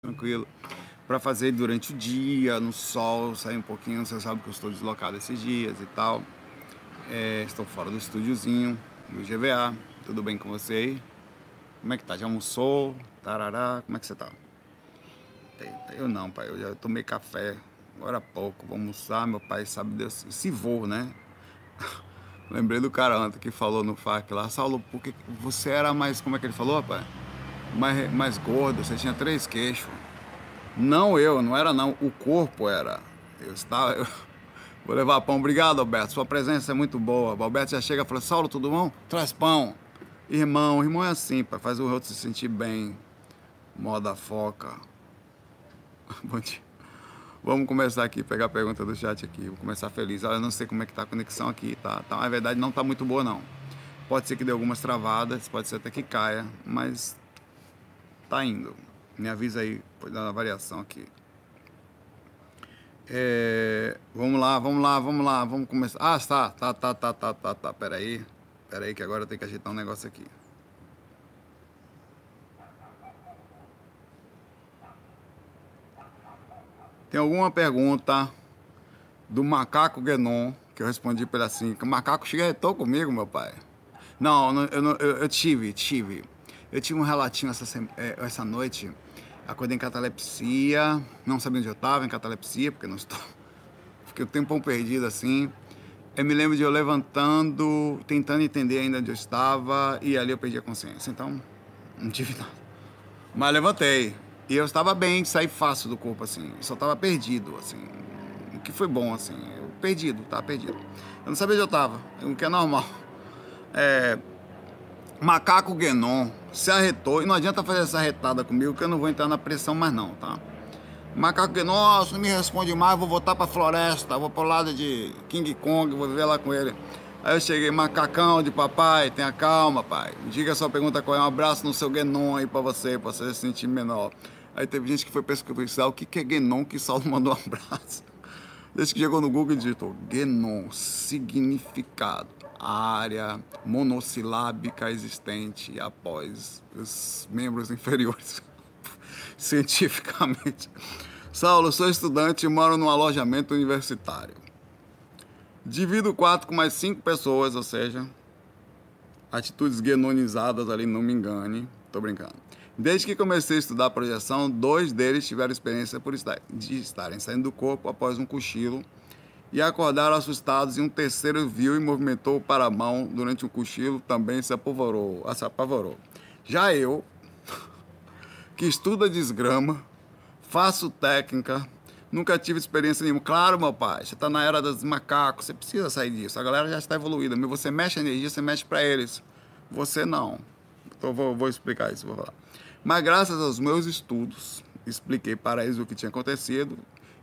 tranquilo para fazer durante o dia, no sol, sair um pouquinho. Você sabe que eu estou deslocado esses dias e tal. É, estou fora do estúdiozinho do GVA. Tudo bem com você aí? Como é que tá? Já almoçou? Tarará, como é que você tá? Eu não, pai. Eu já tomei café agora há pouco. Vou almoçar. Meu pai sabe Deus. Se vou, né? Lembrei do cara ontem que falou no FAC lá, Saulo, porque você era mais, como é que ele falou, pai? Mais, mais gordo, você tinha três queixos. Não eu, não era não, o corpo era. Eu estava. Eu... Vou levar pão. Obrigado, Alberto. Sua presença é muito boa. O Alberto já chega e fala: Saulo, tudo bom? Traz pão. Irmão, irmão é assim, pai. Faz o outro se sentir bem. Moda foca. Bom dia. Vamos começar aqui, pegar a pergunta do chat aqui. Vou começar feliz. Eu não sei como é que tá a conexão aqui, tá? tá na verdade, não tá muito boa, não. Pode ser que dê algumas travadas, pode ser até que caia, mas tá indo. Me avisa aí, pode dar uma variação aqui. É, vamos lá, vamos lá, vamos lá, vamos começar. Ah, tá, tá, tá, tá, tá, tá, tá. Pera aí, pera aí que agora eu tenho que ajeitar um negócio aqui. Tem alguma pergunta do macaco Guenon que eu respondi ele assim: que o macaco chegou comigo, meu pai. Não, eu, eu, eu tive, tive. Eu tive um relatinho essa, é, essa noite acordei em catalepsia, não sabia onde eu estava, em catalepsia, porque não estou. Fiquei um tempão perdido assim. Eu me lembro de eu levantando, tentando entender ainda onde eu estava, e ali eu perdi a consciência. Então, não tive nada. Mas levantei. E eu estava bem, saí fácil do corpo, assim. Só estava perdido, assim. O que foi bom, assim. Eu perdido, estava perdido. Eu não sabia onde eu estava, o que é normal. É, Macaco Guenon se arretou, e não adianta fazer essa retada comigo que eu não vou entrar na pressão mais não, tá? Macaco Guenon, nossa, não me responde mais, vou voltar pra floresta, vou pro lado de King Kong, vou viver lá com ele. Aí eu cheguei, macacão de papai, tenha calma, pai. Diga sua pergunta qual é, um abraço no seu Guenon aí pra você, pra você se sentir menor. Aí teve gente que foi pesquisar o que é Guenon, que Saulo mandou um abraço. Desde que chegou no Google e digitou Guenon, significado área monossilábica existente após os membros inferiores, cientificamente. Saulo, sou estudante e moro num alojamento universitário. Divido o quarto com mais cinco pessoas, ou seja, atitudes guenonizadas ali, não me engane. Tô brincando. Desde que comecei a estudar projeção, dois deles tiveram experiência por estar, de estarem saindo do corpo após um cochilo e acordaram assustados e um terceiro viu e movimentou para a mão durante um cochilo, também se apavorou. Se apavorou. Já eu, que estuda desgrama, faço técnica, nunca tive experiência nenhuma. Claro, meu pai, você está na era dos macacos, você precisa sair disso. A galera já está evoluída, mas você mexe a energia, você mexe para eles. Você não. Então vou, vou explicar isso, vou falar. Mas graças aos meus estudos, expliquei para eles o que tinha acontecido,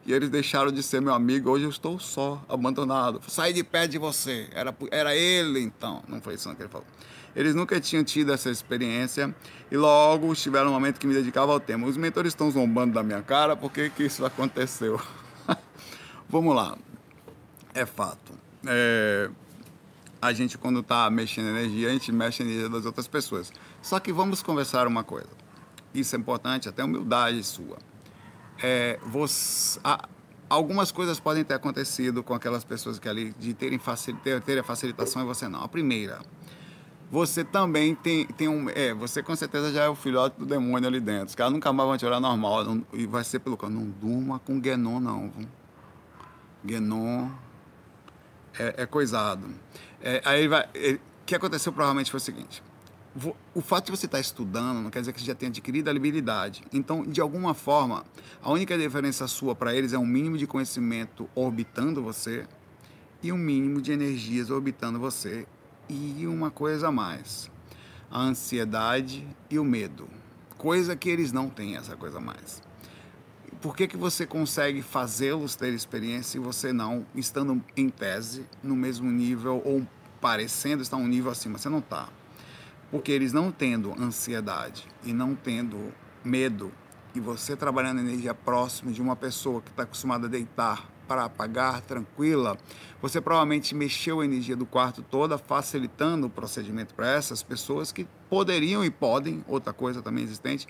e eles deixaram de ser meu amigo. Hoje eu estou só, abandonado. Saí de perto de você. Era, era ele então. Não foi isso que ele falou. Eles nunca tinham tido essa experiência e logo tiveram um momento que me dedicava ao tema. Os mentores estão zombando da minha cara, por que, que isso aconteceu? Vamos lá. É fato. É, a gente, quando está mexendo energia, a gente mexe energia das outras pessoas. Só que vamos conversar uma coisa. Isso é importante, até humildade sua é, você, a, algumas coisas podem ter acontecido com aquelas pessoas que ali, de terem, facil, ter, ter a facilitação e você não. A primeira, você também tem, tem um. É, você com certeza já é o filhote do demônio ali dentro. Os caras nunca mais vão te olhar normal. Não, e vai ser pelo Não durma com Guenon, não. Guenon é, é coisado. É, aí vai. O que aconteceu provavelmente foi o seguinte o fato de você estar estudando não quer dizer que você já tenha adquirido a habilidade. Então, de alguma forma, a única diferença sua para eles é um mínimo de conhecimento orbitando você e um mínimo de energias orbitando você. E uma coisa a mais: a ansiedade e o medo. Coisa que eles não têm, essa coisa a mais. Por que, que você consegue fazê-los ter experiência e você não, estando em tese, no mesmo nível ou parecendo estar um nível acima? Você não está. Porque eles não tendo ansiedade e não tendo medo, e você trabalhando energia próxima de uma pessoa que está acostumada a deitar para apagar tranquila, você provavelmente mexeu a energia do quarto toda, facilitando o procedimento para essas pessoas que poderiam e podem, outra coisa também existente,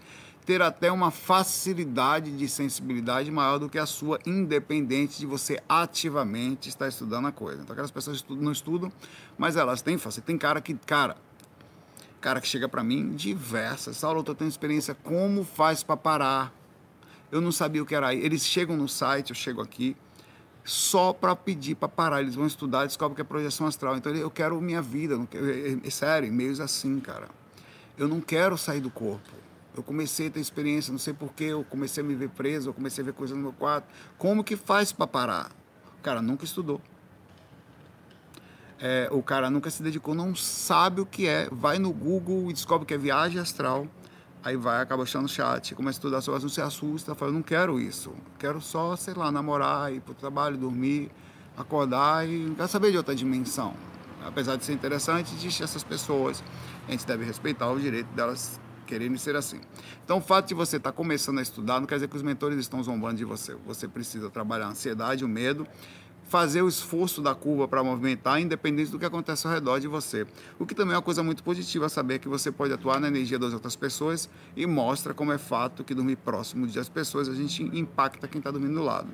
ter até uma facilidade de sensibilidade maior do que a sua, independente de você ativamente estar estudando a coisa. Então, aquelas pessoas não estudam, mas elas têm facilidade. Tem cara que, cara, cara que chega para mim diversas. Saulo, eu tô tendo experiência, como faz para parar? Eu não sabia o que era. Eles chegam no site, eu chego aqui, só para pedir para parar. Eles vão estudar, descobrem que é projeção astral. Então, eu quero minha vida. Quero, é, é, sério, e-mails assim, cara. Eu não quero sair do corpo eu comecei a ter experiência, não sei porquê, eu comecei a me ver preso, eu comecei a ver coisas no meu quarto. Como que faz para parar? O cara nunca estudou. É, o cara nunca se dedicou, não sabe o que é. Vai no Google e descobre que é viagem astral. Aí vai, acaba achando chat, começa a estudar sobre não se assusta, fala, não quero isso. Quero só, sei lá, namorar, ir pro trabalho, dormir, acordar e não quero saber de outra dimensão. Apesar de ser interessante, existem essas pessoas. A gente deve respeitar o direito delas querendo ser assim. Então, o fato de você estar tá começando a estudar não quer dizer que os mentores estão zombando de você. Você precisa trabalhar a ansiedade, o medo, fazer o esforço da curva para movimentar, independente do que acontece ao redor de você. O que também é uma coisa muito positiva, saber que você pode atuar na energia das outras pessoas e mostra como é fato que dormir próximo das pessoas, a gente impacta quem está dormindo do lado.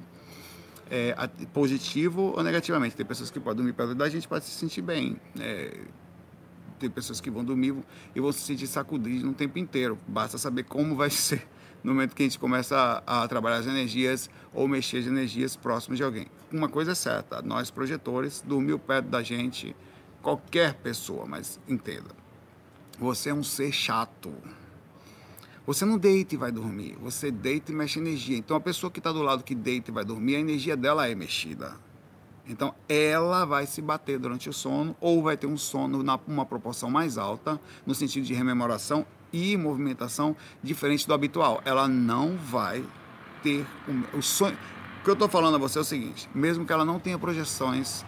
É, positivo ou negativamente. Tem pessoas que podem dormir perto da gente para se sentir bem. É, tem pessoas que vão dormir e vão se sentir sacudidos no tempo inteiro. Basta saber como vai ser no momento que a gente começa a, a trabalhar as energias ou mexer as energias próximas de alguém. Uma coisa é certa, nós projetores, dormir perto da gente, qualquer pessoa, mas entenda, você é um ser chato. Você não deita e vai dormir, você deita e mexe energia. Então a pessoa que está do lado que deita e vai dormir, a energia dela é mexida. Então, ela vai se bater durante o sono ou vai ter um sono na uma proporção mais alta, no sentido de rememoração e movimentação diferente do habitual. Ela não vai ter o, o sonho. O que eu estou falando a você é o seguinte: mesmo que ela não tenha projeções,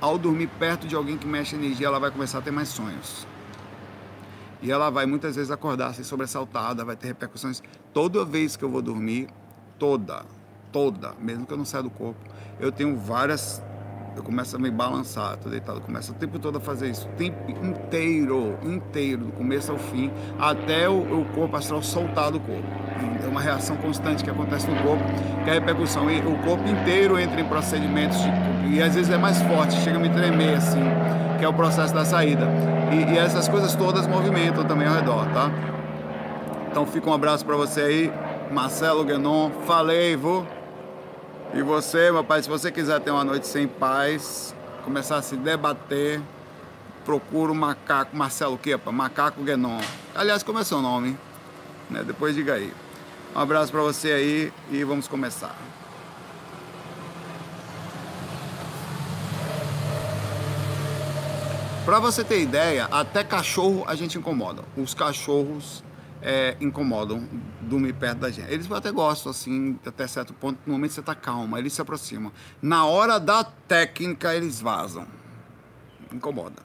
ao dormir perto de alguém que mexe energia, ela vai começar a ter mais sonhos. E ela vai muitas vezes acordar assim, sobressaltada, vai ter repercussões. Toda vez que eu vou dormir, toda, toda, mesmo que eu não saia do corpo, eu tenho várias eu começo a me balançar, tô deitado, começo o tempo todo a fazer isso, o tempo inteiro, inteiro, do começo ao fim, até o, o corpo astral soltar do corpo. É uma reação constante que acontece no corpo, que é a repercussão. E o corpo inteiro entra em procedimentos, de, e às vezes é mais forte, chega a me tremer assim, que é o processo da saída. E, e essas coisas todas movimentam também ao redor, tá? Então fica um abraço para você aí, Marcelo Guenon, falei, vou. E você, meu pai, se você quiser ter uma noite sem paz, começar a se debater, procura o macaco, Marcelo Quepa, Macaco Guenon. Aliás, como é seu nome? Né? Depois diga aí. Um abraço para você aí e vamos começar. Para você ter ideia, até cachorro a gente incomoda. Os cachorros é, incomodam dormir perto da gente. Eles até gostam, assim, até certo ponto, no momento você está calma, eles se aproximam. Na hora da técnica, eles vazam. Incomoda.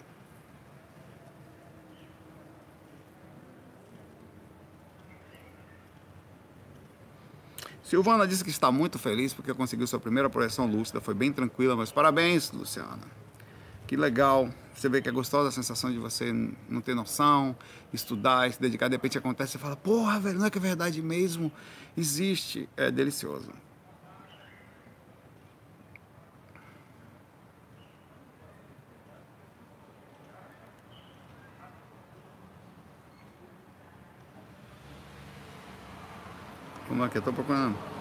Silvana disse que está muito feliz porque conseguiu sua primeira projeção lúcida. Foi bem tranquila, mas parabéns, Luciana. Que legal. Você vê que é gostosa a sensação de você não ter noção, estudar, se dedicar, de repente acontece, você fala, porra, velho, não é que é verdade mesmo? Existe, é delicioso. Vamos lá que eu tô procurando.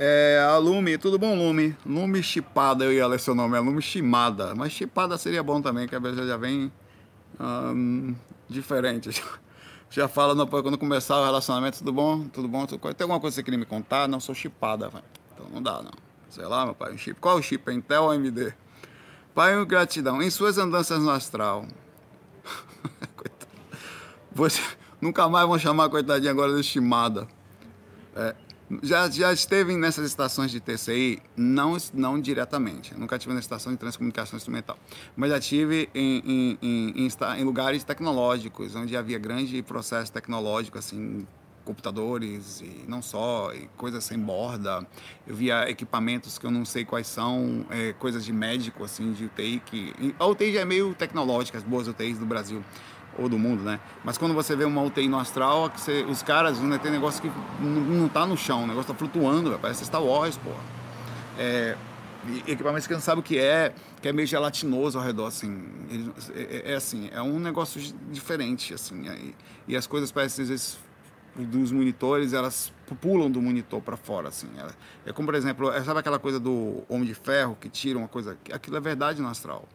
É, a Lume, tudo bom, Lume? Lume Chipada, eu ia ler seu nome, é Lume Chimada. Mas Chipada seria bom também, que a vezes já vem hum, diferente. Já fala no, quando começar o relacionamento, tudo bom? Tudo bom? Tudo, tem alguma coisa que você queria me contar? Não, sou chipada, véio. então não dá, não. Sei lá, meu pai, um chip. Qual é o chip? Intel ou AMD? Pai, gratidão. Em suas andanças no astral. Você, nunca mais vão chamar a coitadinha agora de Chimada. É, já, já esteve nessas estações de TCI? Não, não diretamente. nunca estive na estação de transcomunicação instrumental. Mas já estive em, em, em, em, lugares tecnológicos, onde havia grande processo tecnológico, assim, computadores e não só, e coisas sem borda. Eu via equipamentos que eu não sei quais são, é, coisas de médico, assim, de UTI, que... A UTI já é meio tecnológica, as boas UTIs do Brasil ou do mundo, né? Mas quando você vê uma UTI no astral, que você, os caras, né, tem negócio que não, não tá no chão, o negócio tá flutuando, véio, parece Star Wars, pô. É, equipamentos que não sabe o que é, que é meio gelatinoso ao redor, assim. É, é, é, assim, é um negócio diferente, assim. E, e as coisas parecem, às vezes, dos monitores, elas pulam do monitor para fora, assim. É, é como, por exemplo, é, sabe aquela coisa do Homem de Ferro, que tira uma coisa... Aquilo é verdade no astral.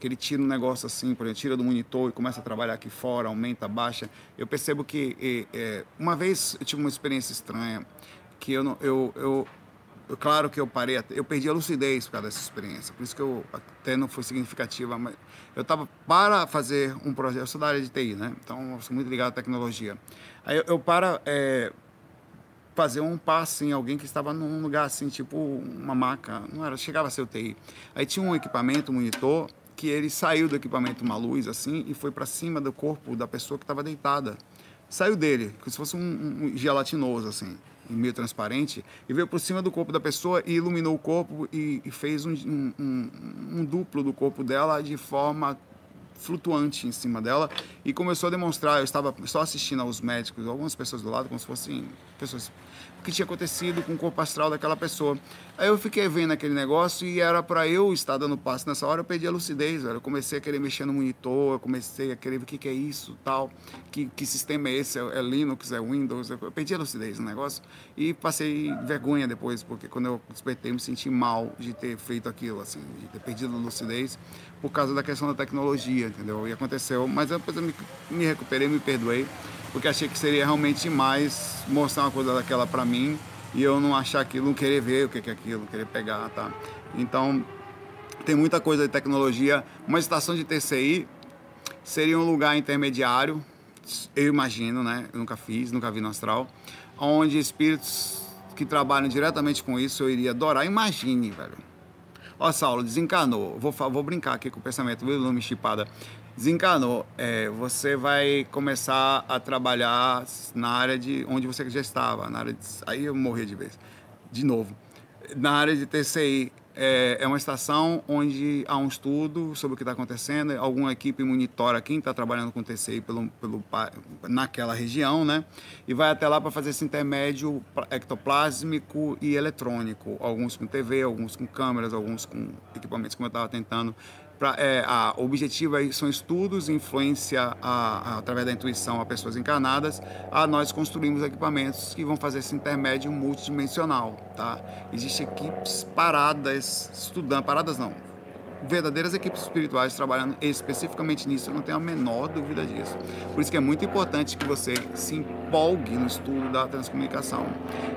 Que ele tira um negócio assim, por exemplo, tira do monitor e começa a trabalhar aqui fora, aumenta, baixa. Eu percebo que... É, uma vez eu tive uma experiência estranha, que eu, eu, eu, eu, claro que eu parei, eu perdi a lucidez por causa dessa experiência, por isso que eu até não foi significativa, mas eu estava para fazer um projeto, eu sou da área de TI, né? Então eu sou muito ligado à tecnologia. Aí eu, eu para é, fazer um passe em alguém que estava num lugar assim, tipo uma maca, não era, chegava a ser UTI. Aí tinha um equipamento, um monitor, que ele saiu do equipamento uma luz assim e foi para cima do corpo da pessoa que estava deitada. Saiu dele, como se fosse um, um gelatinoso assim, meio transparente, e veio por cima do corpo da pessoa e iluminou o corpo e, e fez um, um, um duplo do corpo dela de forma flutuante em cima dela e começou a demonstrar. Eu estava só assistindo aos médicos, algumas pessoas do lado, como se fossem pessoas o que tinha acontecido com o corpo astral daquela pessoa. Aí eu fiquei vendo aquele negócio e era para eu estar dando passo nessa hora, eu perdi a lucidez, velho. Eu comecei a querer mexer no monitor, eu comecei a querer ver o que, que é isso, tal, que, que sistema é esse, é Linux, é Windows, eu perdi a lucidez no negócio e passei vergonha depois, porque quando eu despertei me senti mal de ter feito aquilo, assim, de ter perdido a lucidez por causa da questão da tecnologia, entendeu? E aconteceu, mas depois eu me, me recuperei, me perdoei porque achei que seria realmente demais mostrar uma coisa daquela para mim e eu não achar aquilo, não querer ver o que é aquilo, querer pegar, tá? Então, tem muita coisa de tecnologia. Uma estação de TCI seria um lugar intermediário, eu imagino, né? Eu nunca fiz, nunca vi no astral, onde espíritos que trabalham diretamente com isso eu iria adorar. Imagine, velho. Ó, Saulo, desencanou. Vou, vou brincar aqui com o pensamento, viu, Lume Chipada? desencanou, é, você vai começar a trabalhar na área de onde você já estava, na área de, aí eu morri de vez, de novo. Na área de TCI, é, é uma estação onde há um estudo sobre o que está acontecendo, alguma equipe monitora quem está trabalhando com TCI pelo, pelo, naquela região, né? E vai até lá para fazer esse intermédio ectoplásmico e eletrônico, alguns com TV, alguns com câmeras, alguns com equipamentos, como eu estava tentando Pra, é, a, o objetivo são estudos, influência a, a, através da intuição a pessoas encarnadas, a nós construímos equipamentos que vão fazer esse intermédio multidimensional. Tá? Existem equipes paradas, estudando, paradas não, verdadeiras equipes espirituais trabalhando especificamente nisso, eu não tenho a menor dúvida disso. Por isso que é muito importante que você se empolgue no estudo da transcomunicação,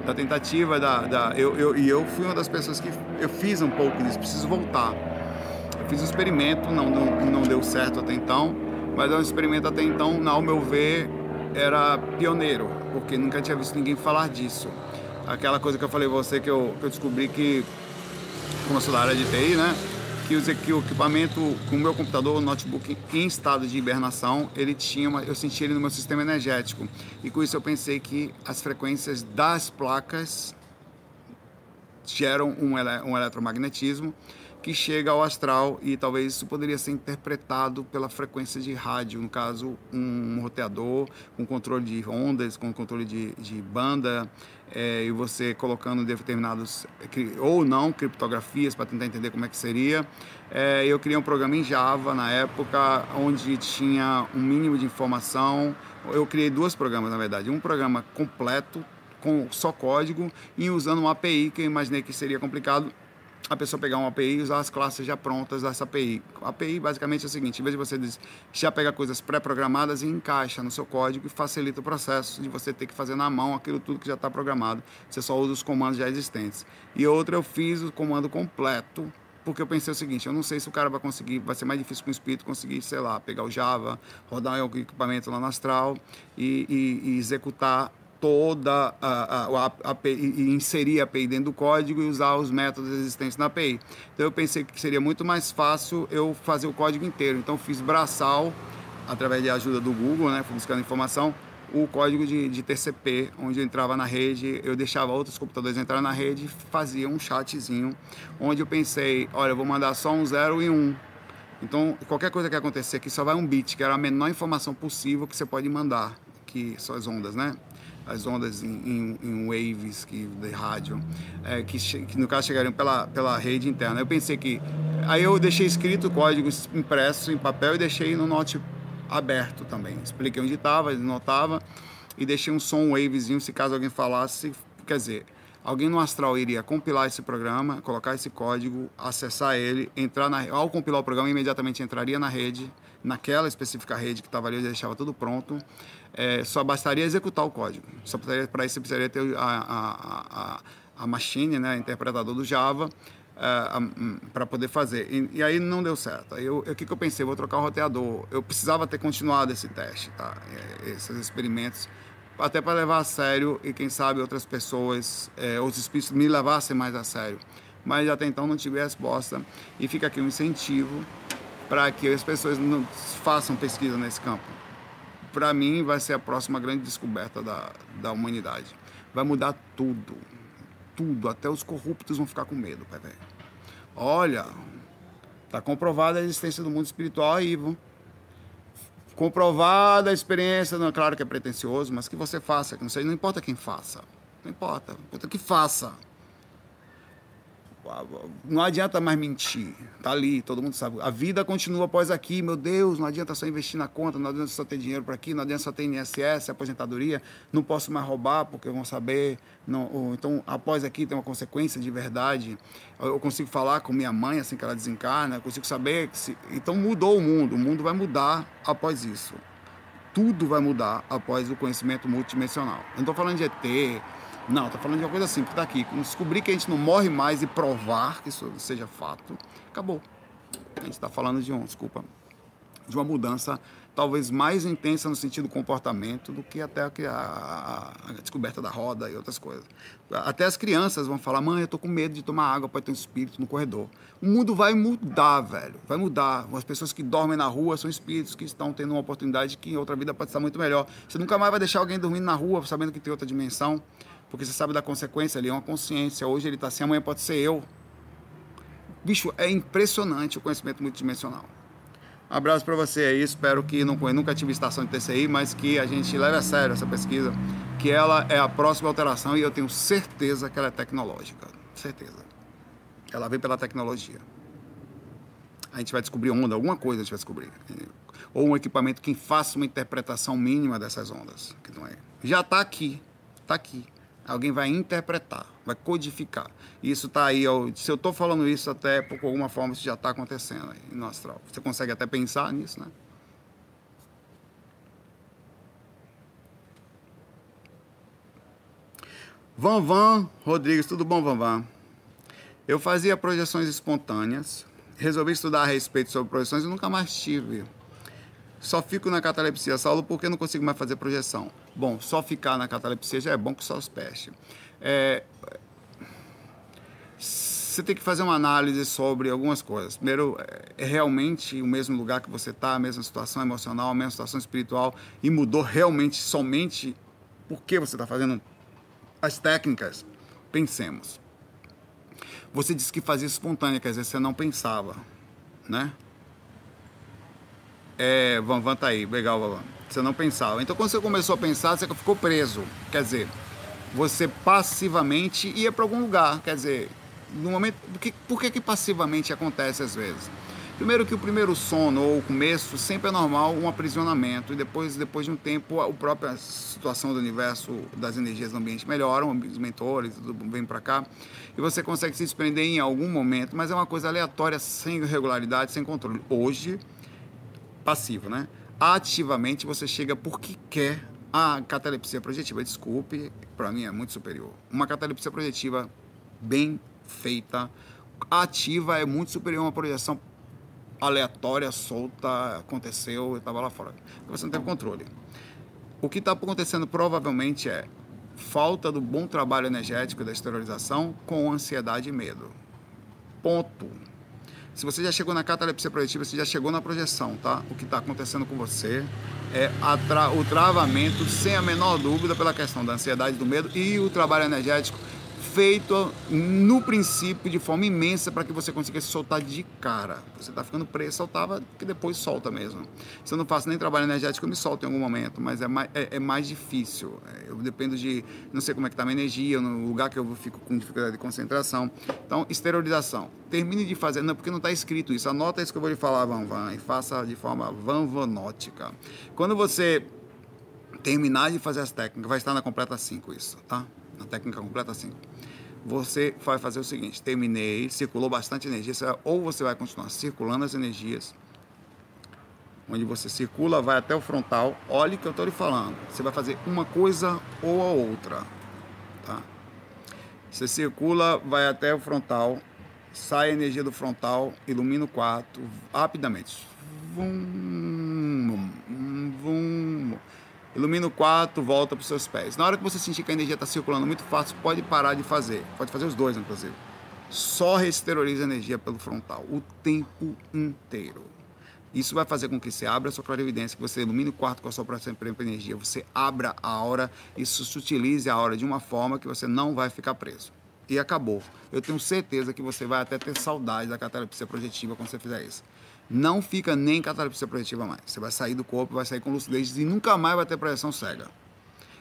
da tentativa da... da eu, eu, e eu fui uma das pessoas que eu fiz um pouco disso, preciso voltar fiz um experimento, não, não, não deu certo até então, mas é um experimento até então, ao meu ver, era pioneiro, porque nunca tinha visto ninguém falar disso. Aquela coisa que eu falei você que eu, que eu descobri que, como eu sou da área de TI, né? Que, os, que o equipamento, com o meu computador, o notebook em estado de hibernação, ele tinha uma, eu senti ele no meu sistema energético. E com isso eu pensei que as frequências das placas geram um, ele, um eletromagnetismo que chega ao astral e talvez isso poderia ser interpretado pela frequência de rádio, no caso um roteador com controle de ondas, com controle de, de banda é, e você colocando determinados ou não criptografias para tentar entender como é que seria. É, eu criei um programa em Java na época onde tinha um mínimo de informação. Eu criei dois programas na verdade, um programa completo com só código e usando uma API que eu imaginei que seria complicado a pessoa pegar uma API e usar as classes já prontas dessa API. A API basicamente é o seguinte, em vez de você já pegar coisas pré-programadas e encaixa no seu código e facilita o processo de você ter que fazer na mão aquilo tudo que já está programado. Você só usa os comandos já existentes. E outra eu fiz o comando completo, porque eu pensei o seguinte, eu não sei se o cara vai conseguir, vai ser mais difícil com o espírito conseguir, sei lá, pegar o Java, rodar o equipamento lá no Astral e, e, e executar toda a, a, a API, e inserir a API dentro do código e usar os métodos existentes na API. Então eu pensei que seria muito mais fácil eu fazer o código inteiro. Então fiz braçal, através de ajuda do Google, né, fui buscando informação, o código de, de TCP, onde eu entrava na rede, eu deixava outros computadores entrar na rede e fazia um chatzinho, onde eu pensei, olha, eu vou mandar só um 0 e um. Então, qualquer coisa que acontecer aqui só vai um bit, que era a menor informação possível que você pode mandar, que são as ondas, né? As ondas em, waves que, de rádio, é, que, que, no caso chegariam pela, pela rede interna. Eu pensei que. Aí eu deixei escrito o código impresso em papel e deixei no note aberto também. Expliquei onde estava, notava e deixei um som wavezinho se caso alguém falasse. Quer dizer, alguém no astral iria compilar esse programa, colocar esse código, acessar ele, entrar na ao compilar o programa imediatamente entraria na rede, naquela específica rede que estava ali, já deixava tudo pronto. É, só bastaria executar o código. Só para isso você precisaria ter a, a, a, a machine, né, interpretador do Java, é, hum, para poder fazer. E, e, aí não deu certo. Aí o que, que eu pensei? Vou trocar o roteador. Eu precisava ter continuado esse teste, tá? É, esses experimentos até para levar a sério e quem sabe outras pessoas, é, os espíritos me levassem mais a sério. Mas até então não tive resposta e fica aqui um incentivo para que as pessoas não façam pesquisa nesse campo. Para mim vai ser a próxima grande descoberta da, da humanidade. Vai mudar tudo, tudo, até os corruptos vão ficar com medo, pai velho. Olha, tá comprovada a existência do mundo espiritual aí, viu? comprovada a experiência, não, é claro que é pretencioso, mas que você faça, que não sei, não importa quem faça, não importa, importa que faça. Não adianta mais mentir, tá ali, todo mundo sabe. A vida continua após aqui, meu Deus, não adianta só investir na conta, não adianta só ter dinheiro para aqui, não adianta só ter INSS, aposentadoria, não posso mais roubar porque vão saber. Não, então, após aqui tem uma consequência de verdade. Eu consigo falar com minha mãe assim que ela desencarna, eu consigo saber se, então mudou o mundo, o mundo vai mudar após isso. Tudo vai mudar após o conhecimento multidimensional. Eu não estou falando de ET, não, tô falando de uma coisa simples, tá aqui. Descobrir que a gente não morre mais e provar que isso seja fato, acabou. A gente está falando de um, desculpa, de uma mudança talvez mais intensa no sentido do comportamento do que até a, a, a, descoberta da roda e outras coisas. Até as crianças vão falar, mãe, eu tô com medo de tomar água, pode ter um espírito no corredor. O mundo vai mudar, velho, vai mudar. As pessoas que dormem na rua são espíritos que estão tendo uma oportunidade que em outra vida pode estar muito melhor. Você nunca mais vai deixar alguém dormindo na rua sabendo que tem outra dimensão porque você sabe da consequência ali, é uma consciência. Hoje ele está assim, amanhã pode ser eu. Bicho, é impressionante o conhecimento multidimensional. Um abraço para você aí, espero que não nunca tive estação de TCI, mas que a gente leve a sério essa pesquisa, que ela é a próxima alteração e eu tenho certeza que ela é tecnológica, certeza. Ela vem pela tecnologia. A gente vai descobrir onda, alguma coisa a gente vai descobrir. Ou um equipamento que faça uma interpretação mínima dessas ondas, que não é. Já está aqui, está aqui. Alguém vai interpretar, vai codificar. Isso está aí, se eu estou falando isso até por alguma forma, isso já está acontecendo aí no astral. Você consegue até pensar nisso, né? Van Van Rodrigues, tudo bom, Van Van? Eu fazia projeções espontâneas, resolvi estudar a respeito sobre projeções e nunca mais tive. Só fico na catalepsia, Saulo, porque não consigo mais fazer projeção. Bom, só ficar na catalepsia já é bom que só os peste. É, você tem que fazer uma análise sobre algumas coisas. Primeiro, é realmente o mesmo lugar que você está, a mesma situação emocional, a mesma situação espiritual, e mudou realmente somente porque você está fazendo as técnicas? Pensemos. Você disse que fazia espontânea, quer dizer, você não pensava, né? É, Van Van tá aí, legal, Van Você não pensava. Então, quando você começou a pensar, você ficou preso. Quer dizer, você passivamente ia para algum lugar. Quer dizer, no momento. Por que, por que, que passivamente acontece às vezes? Primeiro que o primeiro sono ou o começo sempre é normal um aprisionamento e depois depois de um tempo a própria situação do universo das energias do ambiente melhoram, os mentores vem para cá e você consegue se desprender em algum momento, mas é uma coisa aleatória, sem regularidade, sem controle. Hoje passivo, né? Ativamente você chega porque quer a catalepsia projetiva. Desculpe, para mim é muito superior. Uma catalepsia projetiva bem feita, ativa é muito superior a uma projeção aleatória, solta, aconteceu, eu estava lá fora. Você não tem controle. O que está acontecendo provavelmente é falta do bom trabalho energético da exteriorização com ansiedade e medo. Ponto. Se você já chegou na catalepsia projetiva, você já chegou na projeção, tá? O que está acontecendo com você é tra o travamento, sem a menor dúvida, pela questão da ansiedade, do medo e o trabalho energético feito no princípio de forma imensa para que você consiga se soltar de cara. Você está ficando preso, soltava, que depois solta mesmo. Se eu não faço nem trabalho energético, eu me solto em algum momento, mas é mais, é, é mais difícil. Eu dependo de, não sei como é que está a minha energia, no lugar que eu fico com dificuldade de concentração. Então, esterilização. Termine de fazer, não, porque não está escrito isso. Anota isso que eu vou lhe falar, Van Van, e faça de forma vanvanótica. Quando você terminar de fazer as técnicas, vai estar na completa 5 isso, tá? Na técnica completa 5 você vai fazer o seguinte: terminei, circulou bastante energia, ou você vai continuar circulando as energias, onde você circula, vai até o frontal. Olhe que eu estou lhe falando. Você vai fazer uma coisa ou a outra, tá? Você circula, vai até o frontal, sai a energia do frontal, ilumina o quarto rapidamente. Vum, vum. Ilumina o quarto, volta para os seus pés. Na hora que você sentir que a energia está circulando muito fácil, pode parar de fazer. Pode fazer os dois, inclusive. Só resteroriza a energia pelo frontal o tempo inteiro. Isso vai fazer com que você abra a sua clarividência, que você ilumine o quarto com a sua própria energia, você abra a aura, isso sutilize a aura de uma forma que você não vai ficar preso. E acabou. Eu tenho certeza que você vai até ter saudade da catalepsia projetiva quando você fizer isso não fica nem catalepsia projetiva mais. Você vai sair do corpo, vai sair com lucidez e nunca mais vai ter projeção cega.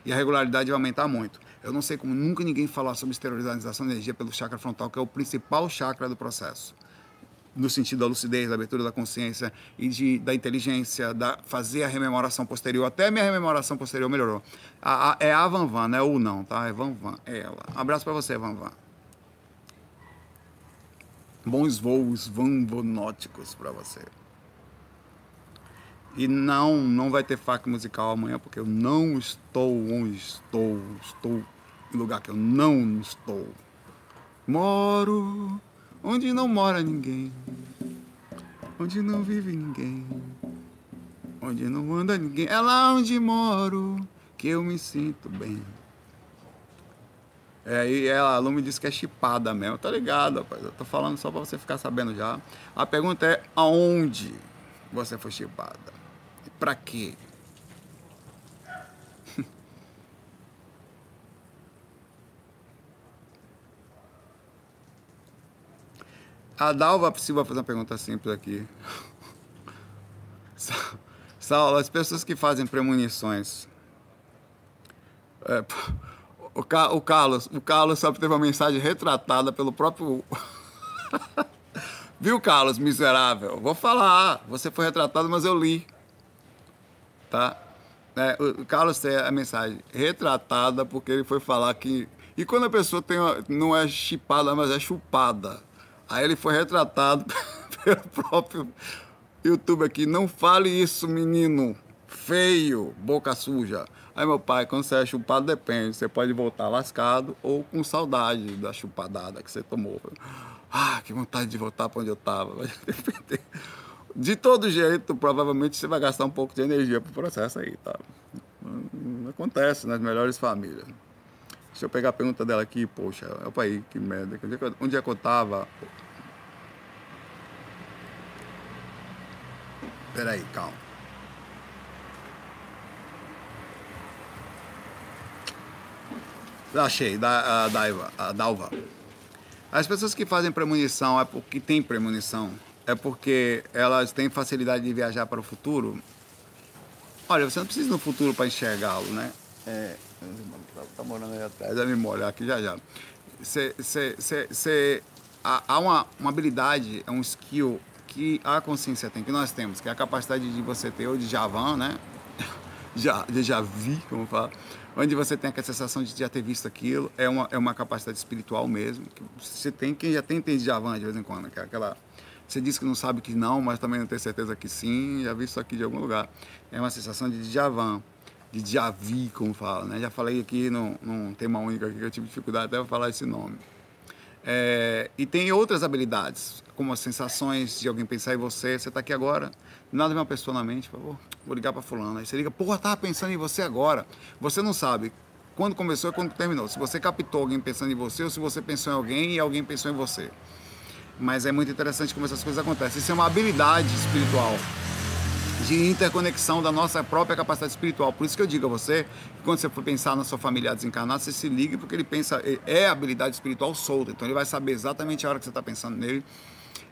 E a regularidade vai aumentar muito. Eu não sei como nunca ninguém falar sobre esterilização de energia pelo chakra frontal, que é o principal chakra do processo. No sentido da lucidez, da abertura da consciência e de, da inteligência, da fazer a rememoração posterior. Até minha rememoração posterior melhorou. A, a, é a Van Van, não é o não, tá? É Van Van, é ela. Um abraço para você, Van Van bons voos vanvonóticos para você. E não, não vai ter fac musical amanhã, porque eu não estou onde estou. Estou em lugar que eu não estou. Moro onde não mora ninguém. Onde não vive ninguém. Onde não anda ninguém. É lá onde moro que eu me sinto bem. É, e ela, a me disse que é chipada mesmo. Tá ligado, rapaz? Eu tô falando só pra você ficar sabendo já. A pergunta é aonde você foi chipada? E pra quê? A Dalva Silva fazer uma pergunta simples aqui. Saulo, as pessoas que fazem premonições. É, o, Ca, o Carlos, o Carlos sabe teve uma mensagem retratada pelo próprio. Viu, Carlos, miserável? Vou falar, você foi retratado, mas eu li. Tá? É, o Carlos tem a mensagem retratada porque ele foi falar que. E quando a pessoa tem uma, não é chipada, mas é chupada. Aí ele foi retratado pelo próprio YouTube aqui. Não fale isso, menino. Feio, boca suja. Aí meu pai, quando você é chupado, depende. Você pode voltar lascado ou com saudade da chupadada que você tomou. Ah, que vontade de voltar para onde eu estava. De todo jeito, provavelmente você vai gastar um pouco de energia pro processo aí, tá? Acontece nas melhores famílias. Deixa eu pegar a pergunta dela aqui, poxa, opa aí, que merda. Onde é que eu tava? Peraí, calma. Achei, da, a Daiva, a Dalva. As pessoas que fazem premonição é porque têm premonição, é porque elas têm facilidade de viajar para o futuro. Olha, você não precisa no futuro para enxergá-lo, né? É, tá morando aí atrás, vai me molhar aqui já já. Cê, cê, cê, cê, há, há uma, uma habilidade, é um skill que a consciência tem, que nós temos, que é a capacidade de você ter ou de Javan, né? Já, já vi, como fala onde você tem aquela sensação de já ter visto aquilo, é uma, é uma capacidade espiritual mesmo, que você tem, quem já tem tem Djavan de vez em quando, que aquela, você diz que não sabe que não, mas também não tem certeza que sim, já vi isso aqui de algum lugar, é uma sensação de Djavan, de Djavi, como fala, né? Já falei aqui num, num tema único aqui que eu tive dificuldade até falar esse nome. É, e tem outras habilidades, como as sensações de alguém pensar em você, você está aqui agora, nada vem uma pessoa na mente, por favor, vou ligar para fulano. Aí você liga, porra, tava pensando em você agora. Você não sabe quando começou e quando terminou. Se você captou alguém pensando em você ou se você pensou em alguém e alguém pensou em você. Mas é muito interessante como essas coisas acontecem. Isso é uma habilidade espiritual. De interconexão da nossa própria capacidade espiritual. Por isso que eu digo a você, que quando você for pensar na sua familiar desencarnada, você se ligue porque ele pensa, é habilidade espiritual solta, então ele vai saber exatamente a hora que você está pensando nele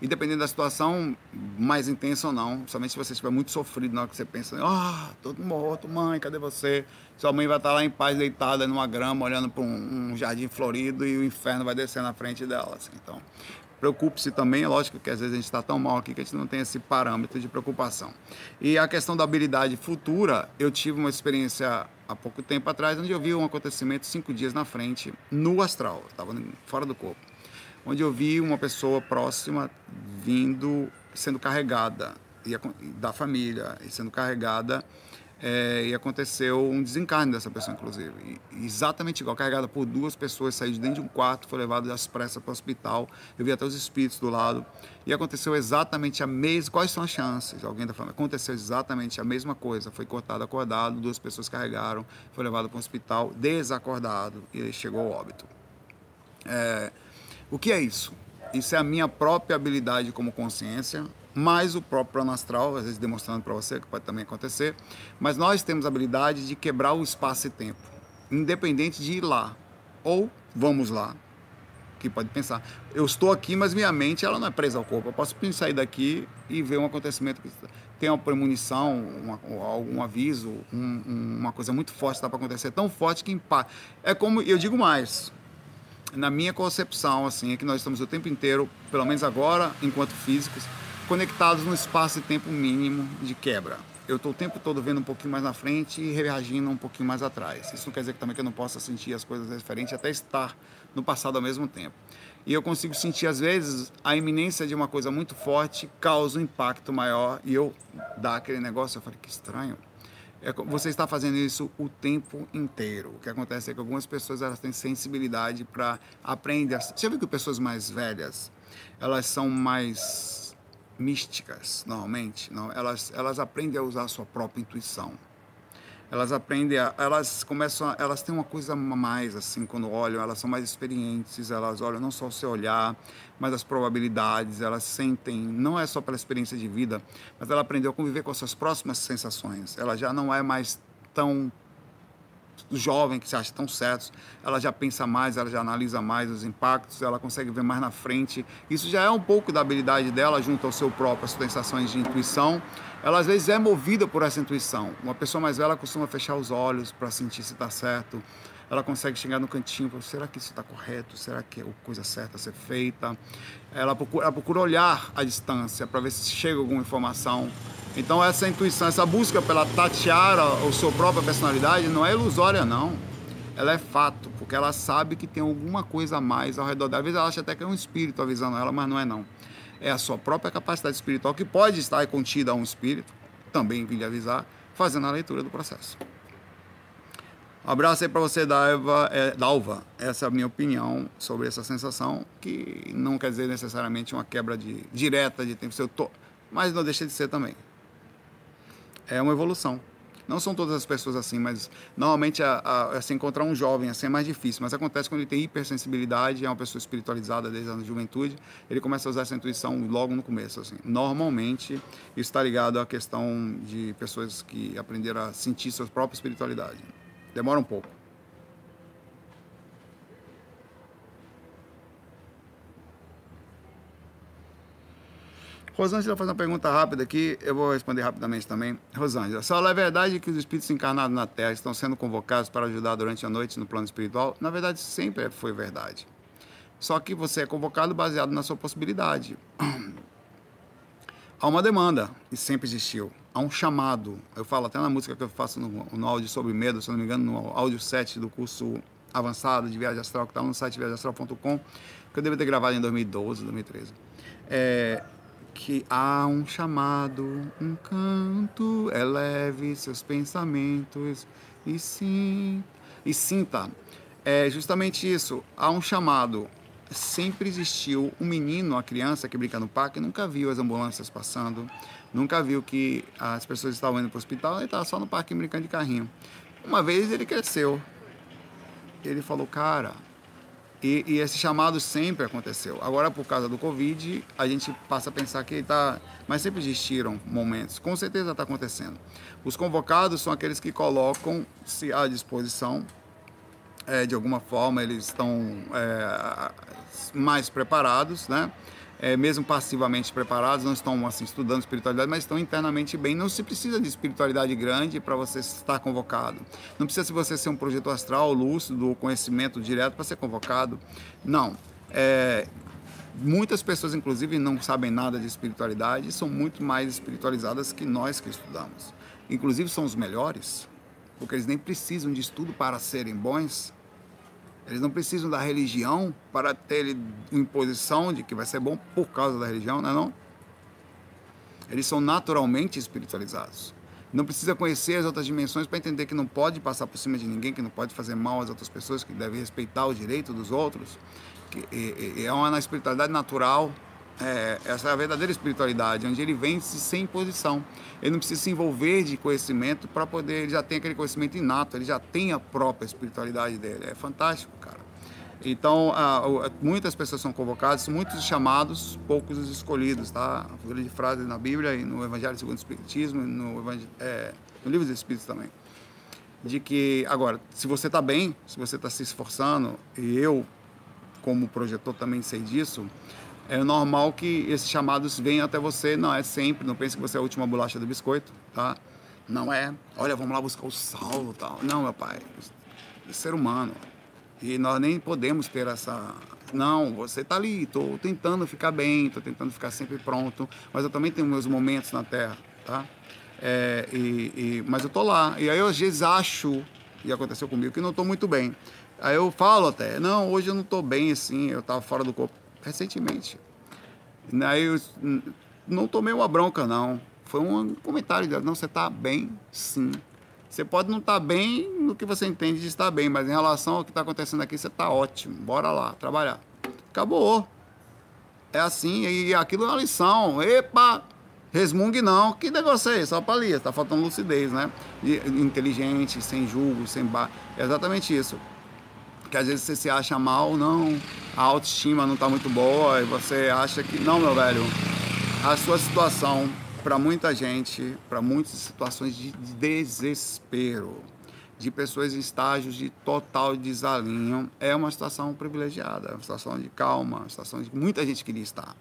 e dependendo da situação, mais intensa ou não, somente se você estiver muito sofrido na hora que você pensa, ah, todo morto, mãe, cadê você? Sua mãe vai estar lá em paz, deitada numa grama, olhando para um, um, jardim florido e o inferno vai descer na frente dela. Assim. Então, preocupe-se também, é lógico que às vezes a gente está tão mal aqui que a gente não tem esse parâmetro de preocupação. E a questão da habilidade futura, eu tive uma experiência há pouco tempo atrás, onde eu vi um acontecimento cinco dias na frente, no astral, estava fora do corpo onde eu vi uma pessoa próxima vindo, sendo carregada, e da família, e sendo carregada, é, e aconteceu um desencarne dessa pessoa, inclusive. E, exatamente igual, carregada por duas pessoas, saiu de dentro de um quarto, foi levado às pressas para o hospital. Eu vi até os espíritos do lado. E aconteceu exatamente a mesma. Quais são as chances? Alguém está falando. Aconteceu exatamente a mesma coisa. Foi cortado, acordado, duas pessoas carregaram, foi levado para o hospital, desacordado, e chegou ao óbito. É, o que é isso? Isso é a minha própria habilidade como consciência, mais o próprio plano astral, às vezes demonstrando para você que pode também acontecer, mas nós temos a habilidade de quebrar o espaço e tempo, independente de ir lá ou vamos lá. Que pode pensar, eu estou aqui, mas minha mente ela não é presa ao corpo. Eu posso sair daqui e ver um acontecimento que tem uma premonição, algum aviso, um, uma coisa muito forte está para acontecer, tão forte que impacta. É como eu digo mais, na minha concepção, assim, é que nós estamos o tempo inteiro, pelo menos agora, enquanto físicos, conectados no espaço e tempo mínimo de quebra. Eu estou o tempo todo vendo um pouquinho mais na frente e reagindo um pouquinho mais atrás. Isso não quer dizer que também que eu não possa sentir as coisas diferentes, até estar no passado ao mesmo tempo. E eu consigo sentir, às vezes, a iminência de uma coisa muito forte causa um impacto maior e eu dá aquele negócio, eu falei, que estranho é você está fazendo isso o tempo inteiro. O que acontece é que algumas pessoas elas têm sensibilidade para aprender. Você viu que pessoas mais velhas, elas são mais místicas, normalmente? Não, elas, elas aprendem a usar a sua própria intuição elas aprendem, a, elas começam, a, elas têm uma coisa a mais assim quando olham, elas são mais experientes, elas olham não só o seu olhar, mas as probabilidades, elas sentem, não é só pela experiência de vida, mas ela aprendeu a conviver com as suas próximas sensações. Ela já não é mais tão jovem que se acha tão certo, ela já pensa mais, ela já analisa mais os impactos, ela consegue ver mais na frente. Isso já é um pouco da habilidade dela junto ao seu próprio, as sensações de intuição. Ela às vezes é movida por essa intuição. Uma pessoa mais velha costuma fechar os olhos para sentir se está certo. Ela consegue chegar no cantinho, será que isso está correto? Será que é a coisa certa a ser feita? Ela procura, ela procura olhar à distância para ver se chega alguma informação então essa intuição, essa busca pela tatear a sua própria personalidade não é ilusória não. Ela é fato, porque ela sabe que tem alguma coisa a mais ao redor dela. Às vezes ela acha até que é um espírito avisando ela, mas não é não. É a sua própria capacidade espiritual que pode estar contida a um espírito, também vim lhe avisar, fazendo a leitura do processo. Um abraço aí para você, Dalva, é, Dalva. Essa é a minha opinião sobre essa sensação, que não quer dizer necessariamente uma quebra de, direta de tempo, tô, mas não deixa de ser também é uma evolução. Não são todas as pessoas assim, mas normalmente a, a, a, se encontrar um jovem assim é mais difícil. Mas acontece quando ele tem hipersensibilidade, é uma pessoa espiritualizada desde a juventude, ele começa a usar essa intuição logo no começo. Assim. Normalmente, isso está ligado à questão de pessoas que aprenderam a sentir sua própria espiritualidade. Demora um pouco. Rosângela faz uma pergunta rápida aqui, eu vou responder rapidamente também. Rosângela, só é verdade que os espíritos encarnados na Terra estão sendo convocados para ajudar durante a noite no plano espiritual? Na verdade, sempre foi verdade. Só que você é convocado baseado na sua possibilidade. Há uma demanda, e sempre existiu. Há um chamado. Eu falo até na música que eu faço no, no áudio sobre medo, se não me engano, no áudio 7 do curso avançado de viagem astral, que está no site viagemastral.com, que eu devo ter gravado em 2012, 2013. É, que há um chamado, um canto, eleve seus pensamentos e sim e sinta. É justamente isso, há um chamado. Sempre existiu um menino, uma criança que brinca no parque, nunca viu as ambulâncias passando, nunca viu que as pessoas estavam indo para o hospital, ele estava só no parque brincando de carrinho. Uma vez ele cresceu, ele falou, cara, E, e, esse chamado sempre aconteceu. Agora, por causa do Covid, a gente passa a pensar que está. Mas sempre existiram momentos. Com certeza está acontecendo. Os convocados são aqueles que colocam-se à disposição. É, de alguma forma, eles estão é, mais preparados, né? É, mesmo passivamente preparados, não estão assim estudando espiritualidade, mas estão internamente bem. Não se precisa de espiritualidade grande para você estar convocado. Não precisa se você ser um projeto astral, lúcido, conhecimento direto para ser convocado. Não. É, muitas pessoas, inclusive, não sabem nada de espiritualidade e são muito mais espiritualizadas que nós que estudamos. Inclusive, são os melhores, porque eles nem precisam de estudo para serem bons eles não precisam da religião para ter imposição de que vai ser bom por causa da religião, não é não? Eles são naturalmente espiritualizados. Não precisa conhecer as outras dimensões para entender que não pode passar por cima de ninguém, que não pode fazer mal às outras pessoas, que deve respeitar o direito dos outros. Que é uma espiritualidade natural é, essa é a verdadeira espiritualidade, onde ele vence sem imposição. Ele não precisa se envolver de conhecimento para poder, ele já tem aquele conhecimento inato, ele já tem a própria espiritualidade dele. É fantástico, cara. Então, muitas pessoas são convocadas, muitos chamados, poucos os escolhidos, tá? A figura de frase na Bíblia e no Evangelho segundo o Espiritismo, no, é, no Livro dos Espíritos também. De que, agora, se você está bem, se você está se esforçando, e eu, como projetor, também sei disso, é normal que esses chamados venham até você, não é sempre, não pense que você é a última bolacha do biscoito, tá? Não é, olha, vamos lá buscar o sal tal. Não, meu pai, é ser humano. E nós nem podemos ter essa. Não, você tá ali, tô tentando ficar bem, tô tentando ficar sempre pronto, mas eu também tenho meus momentos na Terra, tá? É, e, e, mas eu tô lá. E aí eu às vezes acho, e aconteceu comigo, que não tô muito bem. Aí eu falo até, não, hoje eu não tô bem assim, eu tava fora do corpo recentemente. Aí eu não tomei uma bronca, não. Foi um comentário dela, não, você está bem, sim. Você pode não estar tá bem no que você entende de estar bem, mas em relação ao que está acontecendo aqui, você está ótimo. Bora lá, trabalhar. Acabou. É assim, e aquilo é uma lição. Epa! Resmungue não. Que negócio é esse? Só ali, está faltando lucidez, né? Inteligente, sem julgo, sem bar. É exatamente isso que às vezes você se acha mal, não, a autoestima não está muito boa e você acha que. Não, meu velho, a sua situação, para muita gente, para muitas situações de desespero, de pessoas em estágios de total desalinho, é uma situação privilegiada, uma situação de calma, uma situação de muita gente queria estar.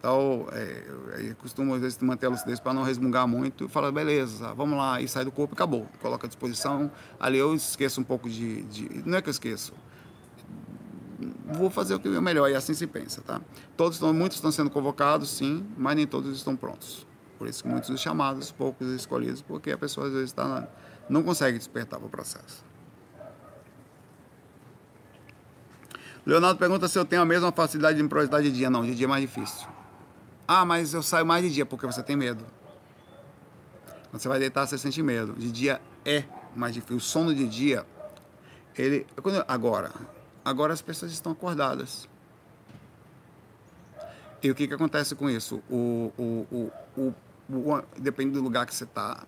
Então, é, costumo às vezes manter a lucidez para não resmungar muito falar, beleza, vamos lá, e sai do corpo e acabou. Coloca à disposição. Ali eu esqueço um pouco de, de. Não é que eu esqueço. Vou fazer o que é melhor, e assim se pensa, tá? Todos estão, muitos estão sendo convocados, sim, mas nem todos estão prontos. Por isso que muitos os chamados, poucos os escolhidos, porque a pessoa às vezes está na, não consegue despertar para o processo. Leonardo pergunta se eu tenho a mesma facilidade de improvisar de dia. Não, de dia é mais difícil. Ah, mas eu saio mais de dia porque você tem medo. Quando você vai deitar, você sente medo. De dia é mais difícil. O sono de dia, ele. Agora, agora as pessoas estão acordadas. E o que, que acontece com isso? O, o, o, o, o depende do lugar que você está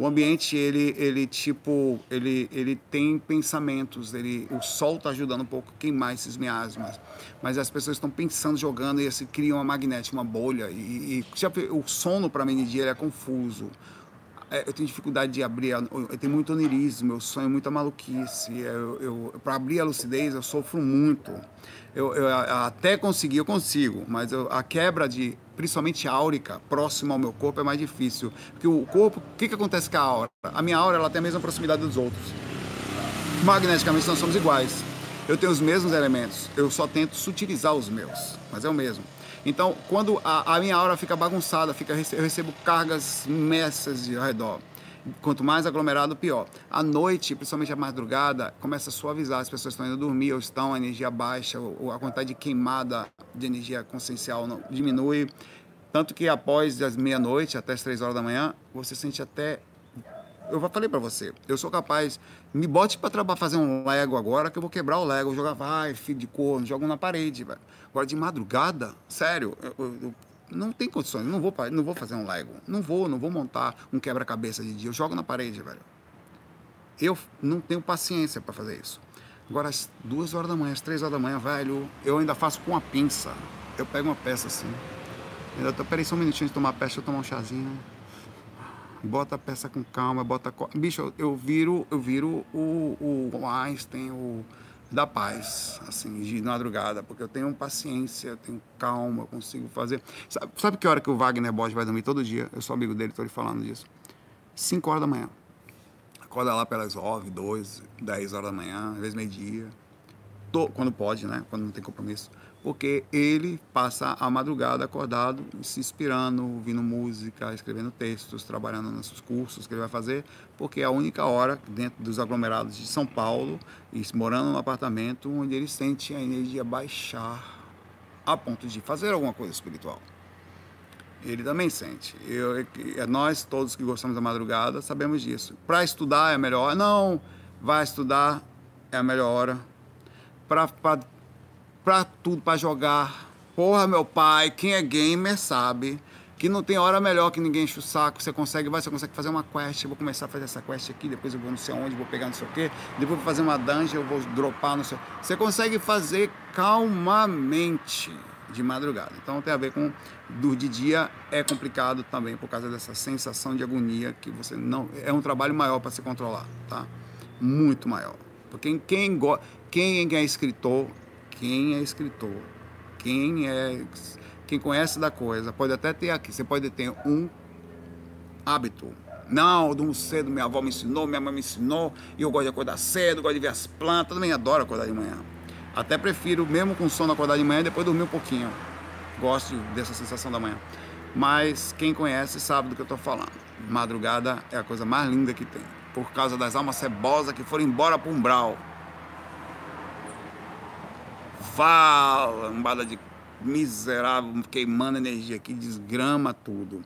o ambiente ele ele tipo ele ele tem pensamentos ele o sol está ajudando um pouco a queimar esses miasmas. Mas as pessoas estão pensando jogando e assim cria uma magnética uma bolha e, e o sono para mim de dia é confuso. É, eu tenho dificuldade de abrir eu tenho muito onirismo eu sonho muita maluquice eu, eu para abrir a lucidez eu sofro muito. Eu, eu até consegui eu consigo mas a quebra de principalmente áurica, próximo ao meu corpo, é mais difícil. Porque o corpo, o que, que acontece com a aura? A minha aura ela tem a mesma proximidade dos outros. Magneticamente nós somos iguais. Eu tenho os mesmos elementos, eu só tento sutilizar os meus, mas é o mesmo. Então, quando a, a minha aura fica bagunçada, fica, eu recebo cargas imensas ao redor. Quanto mais aglomerado, pior. À noite, principalmente à madrugada, começa a suavizar. As pessoas estão indo dormir ou estão, a energia baixa, ou a quantidade de queimada de energia consciencial não, diminui. Tanto que após as meia-noite, até as três horas da manhã, você sente até. Eu falei para você, eu sou capaz. Me bote para fazer um Lego agora, que eu vou quebrar o Lego. Jogar, vai, filho de corno, jogo na parede. Velho. Agora, de madrugada, sério, eu, eu, não tem condições, não vou, não vou fazer um Lego. Não vou, não vou montar um quebra-cabeça de dia. Eu jogo na parede, velho. Eu não tenho paciência para fazer isso. Agora, às duas horas da manhã, às três horas da manhã, velho, eu ainda faço com uma pinça. Eu pego uma peça assim. Ainda tô, peraí só um minutinho de tomar peça, deixa eu tomar um chazinho. Bota a peça com calma, bota. Bicho, eu, viro, eu viro o, o Einstein, o da paz, assim, de madrugada, porque eu tenho paciência, eu tenho calma, eu consigo fazer. Sabe, sabe que hora que o Wagner Borges vai dormir todo dia? Eu sou amigo dele, estou lhe falando disso. 5 horas da manhã. Acorda lá pelas 9, 12, 10 horas da manhã, às vezes meio-dia. Quando pode, né? Quando não tem compromisso porque ele passa a madrugada acordado, se inspirando, ouvindo música, escrevendo textos, trabalhando nos cursos que ele vai fazer, porque é a única hora dentro dos aglomerados de São Paulo, e morando num apartamento, onde ele sente a energia baixar a ponto de fazer alguma coisa espiritual. Ele também sente. Eu, é nós todos que gostamos da madrugada sabemos disso. Para estudar é a melhor hora. Não, vai estudar é a melhor hora. Para tudo, para jogar. Porra, meu pai, quem é gamer sabe que não tem hora melhor que ninguém enche o saco. Você consegue, vai, você consegue fazer uma quest. Eu vou começar a fazer essa quest aqui, depois eu vou não sei onde, vou pegar não sei o quê, depois vou fazer uma dungeon, eu vou dropar não sei. Você consegue fazer calmamente de madrugada. Então tem a ver com do de dia é complicado também por causa dessa sensação de agonia que você não é um trabalho maior para se controlar, tá? Muito maior. Porque quem quem é escritor quem é escritor, quem é quem conhece da coisa, pode até ter aqui, você pode ter um hábito. Não, de um cedo minha avó me ensinou, minha mãe me ensinou, e eu gosto de acordar cedo, gosto de ver as plantas, também adoro acordar de manhã. Até prefiro, mesmo com sono, acordar de manhã depois dormir um pouquinho. Gosto dessa sensação da manhã. Mas quem conhece sabe do que eu estou falando. Madrugada é a coisa mais linda que tem. Por causa das almas cebosas que foram embora para o umbral lambada de miserável, queimando energia que desgrama tudo.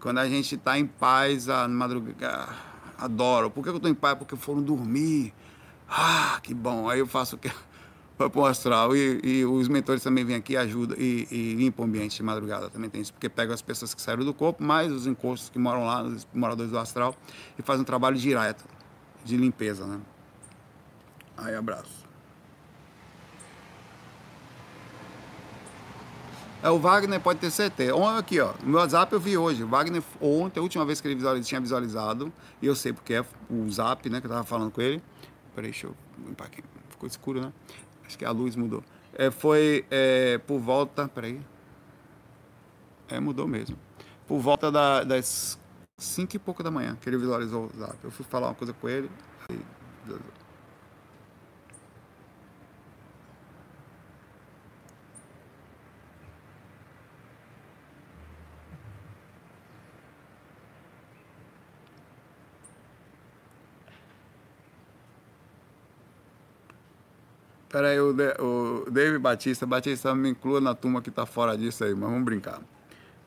Quando a gente está em paz, a madrugada, adoro. Por que eu estou em paz? Porque foram dormir. Ah, que bom. Aí eu faço o que? Para o astral. E, e, os mentores também vêm aqui ajudam e, e limpam o ambiente de madrugada. Também tem isso, porque pegam as pessoas que saíram do corpo, mais os encostos que moram lá, os moradores do astral, e fazem um trabalho direto de limpeza, né? Aí, abraço. É, o Wagner pode ter certeza. Aqui, ó, no meu WhatsApp eu vi hoje. O Wagner, ontem, a última vez que ele tinha visualizado, e eu sei porque é o Zap, né, que eu tava falando com ele. Peraí, deixa eu limpar aqui. Ficou escuro, né? Acho que a luz mudou. É, foi é, por volta. Peraí. É, mudou mesmo. Por volta da, das 5 e pouco da manhã que ele visualizou o Zap. Eu fui falar uma coisa com ele. Aí, Peraí, o, o David Batista, Batista me inclua na turma que tá fora disso aí, mas vamos brincar.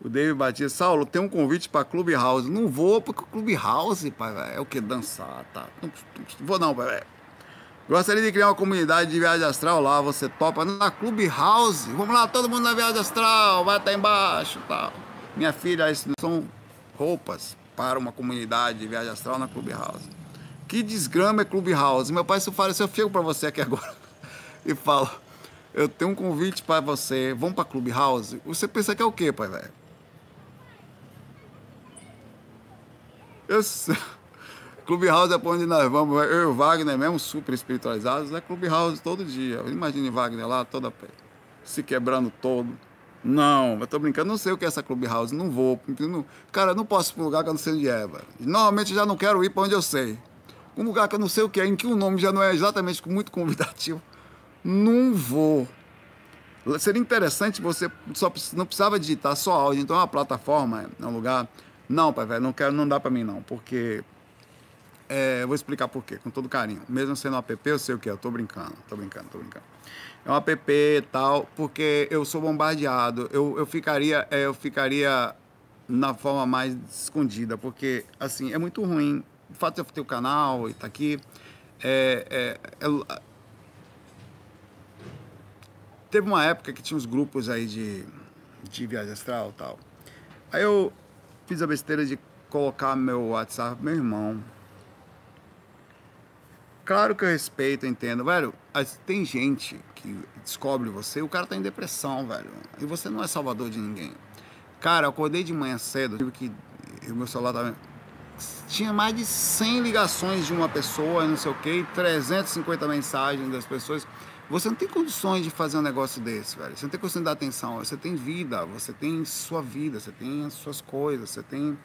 O David Batista, Saulo, tem um convite para Clube House. Não vou, porque o Clube House, pai, é o que? Dançar, tá? Não, vou não, pai. Gostaria de criar uma comunidade de viagem astral lá, você topa na Clube House. Vamos lá, todo mundo na viagem astral, vai estar embaixo tal. Minha filha, isso são roupas para uma comunidade de viagem astral na Clube House. Que desgrama é Clube House? Meu pai, se eu falo isso, eu fico para você aqui agora e fala: Eu tenho um convite para você, vamos para Clubhouse? Você pensa que é o quê, pai velho? Eu Clubhouse é para onde nós vamos. Eu e o Wagner, mesmo super espiritualizados, é Clubhouse todo dia. Imagine Wagner lá, toda se quebrando todo. Não, eu tô brincando, não sei o que é essa Clubhouse, não vou. Não, cara, não posso ir para um lugar que eu não sei onde é, velho. Normalmente já não quero ir para onde eu sei. Um lugar que eu não sei o que é, em que o nome já não é exatamente muito convidativo. Não vou. Seria interessante você só não precisava digitar só áudio, então é uma plataforma, é um lugar. Não, pai, velho, não quero, não dá para mim não, porque é, vou explicar por quê, com todo carinho. Mesmo sendo um app, eu sei o que é, eu tô brincando, tô brincando, tô brincando. É um app e tal, porque eu sou bombardeado, eu, eu ficaria, é, eu ficaria na forma mais escondida, porque assim, é muito ruim. O fato de eu ter o canal e tá aqui, é, é, é Teve uma época que tinha uns grupos aí de, de viagem astral e tal. Aí eu fiz a besteira de colocar meu WhatsApp meu irmão. Claro que eu respeito, eu entendo, velho. Tem gente que descobre você, o cara tá em depressão, velho. E você não é salvador de ninguém. Cara, eu acordei de manhã cedo, tive que. O meu celular tava. Tinha mais de 100 ligações de uma pessoa, não sei o quê, 350 mensagens das pessoas. Você não tem condições de fazer um negócio desse, velho. Você não tem condições de dar atenção. Você tem vida, você tem sua vida, você tem as suas coisas, você tem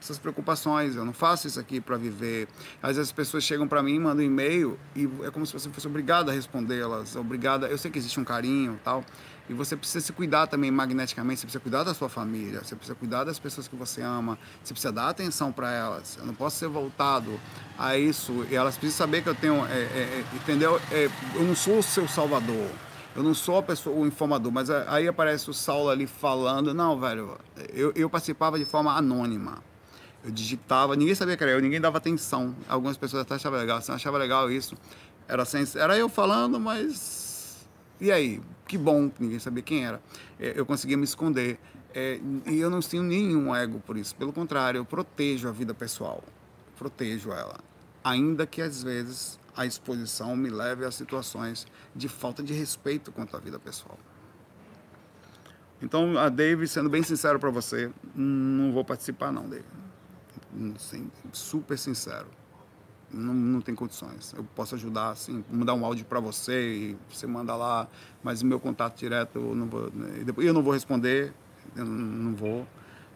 essas preocupações. Eu não faço isso aqui para viver. Às vezes as pessoas chegam para mim, mandam um e-mail e é como se você fosse obrigado a respondê-las, obrigada. Eu sei que existe um carinho, tal, e você precisa se cuidar também magneticamente. Você precisa cuidar da sua família, você precisa cuidar das pessoas que você ama, você precisa dar atenção para elas. Eu não posso ser voltado a isso e elas precisam saber que eu tenho, é, é, é entendeu? É, eu não sou o seu salvador. Eu não sou a pessoa, o informador, mas aí aparece o Saulo ali falando. Não, velho, eu, eu participava de forma anônima. Eu digitava, ninguém sabia que era eu, ninguém dava atenção. Algumas pessoas até achavam legal, você não achava legal isso. Era, sem, era eu falando, mas. E aí? Que bom ninguém sabia quem era. É, eu conseguia me esconder. É, e eu não tenho nenhum ego por isso. Pelo contrário, eu protejo a vida pessoal. Protejo ela. Ainda que às vezes a exposição me leve a situações de falta de respeito quanto à vida pessoal. Então, a Dave, sendo bem sincero para você, não vou participar não, Dave assim, super sincero. Não, não tem condições. Eu posso ajudar, assim, mandar um áudio para você e você manda lá, mas o meu contato direto eu não vou, né, eu não vou responder, eu não vou,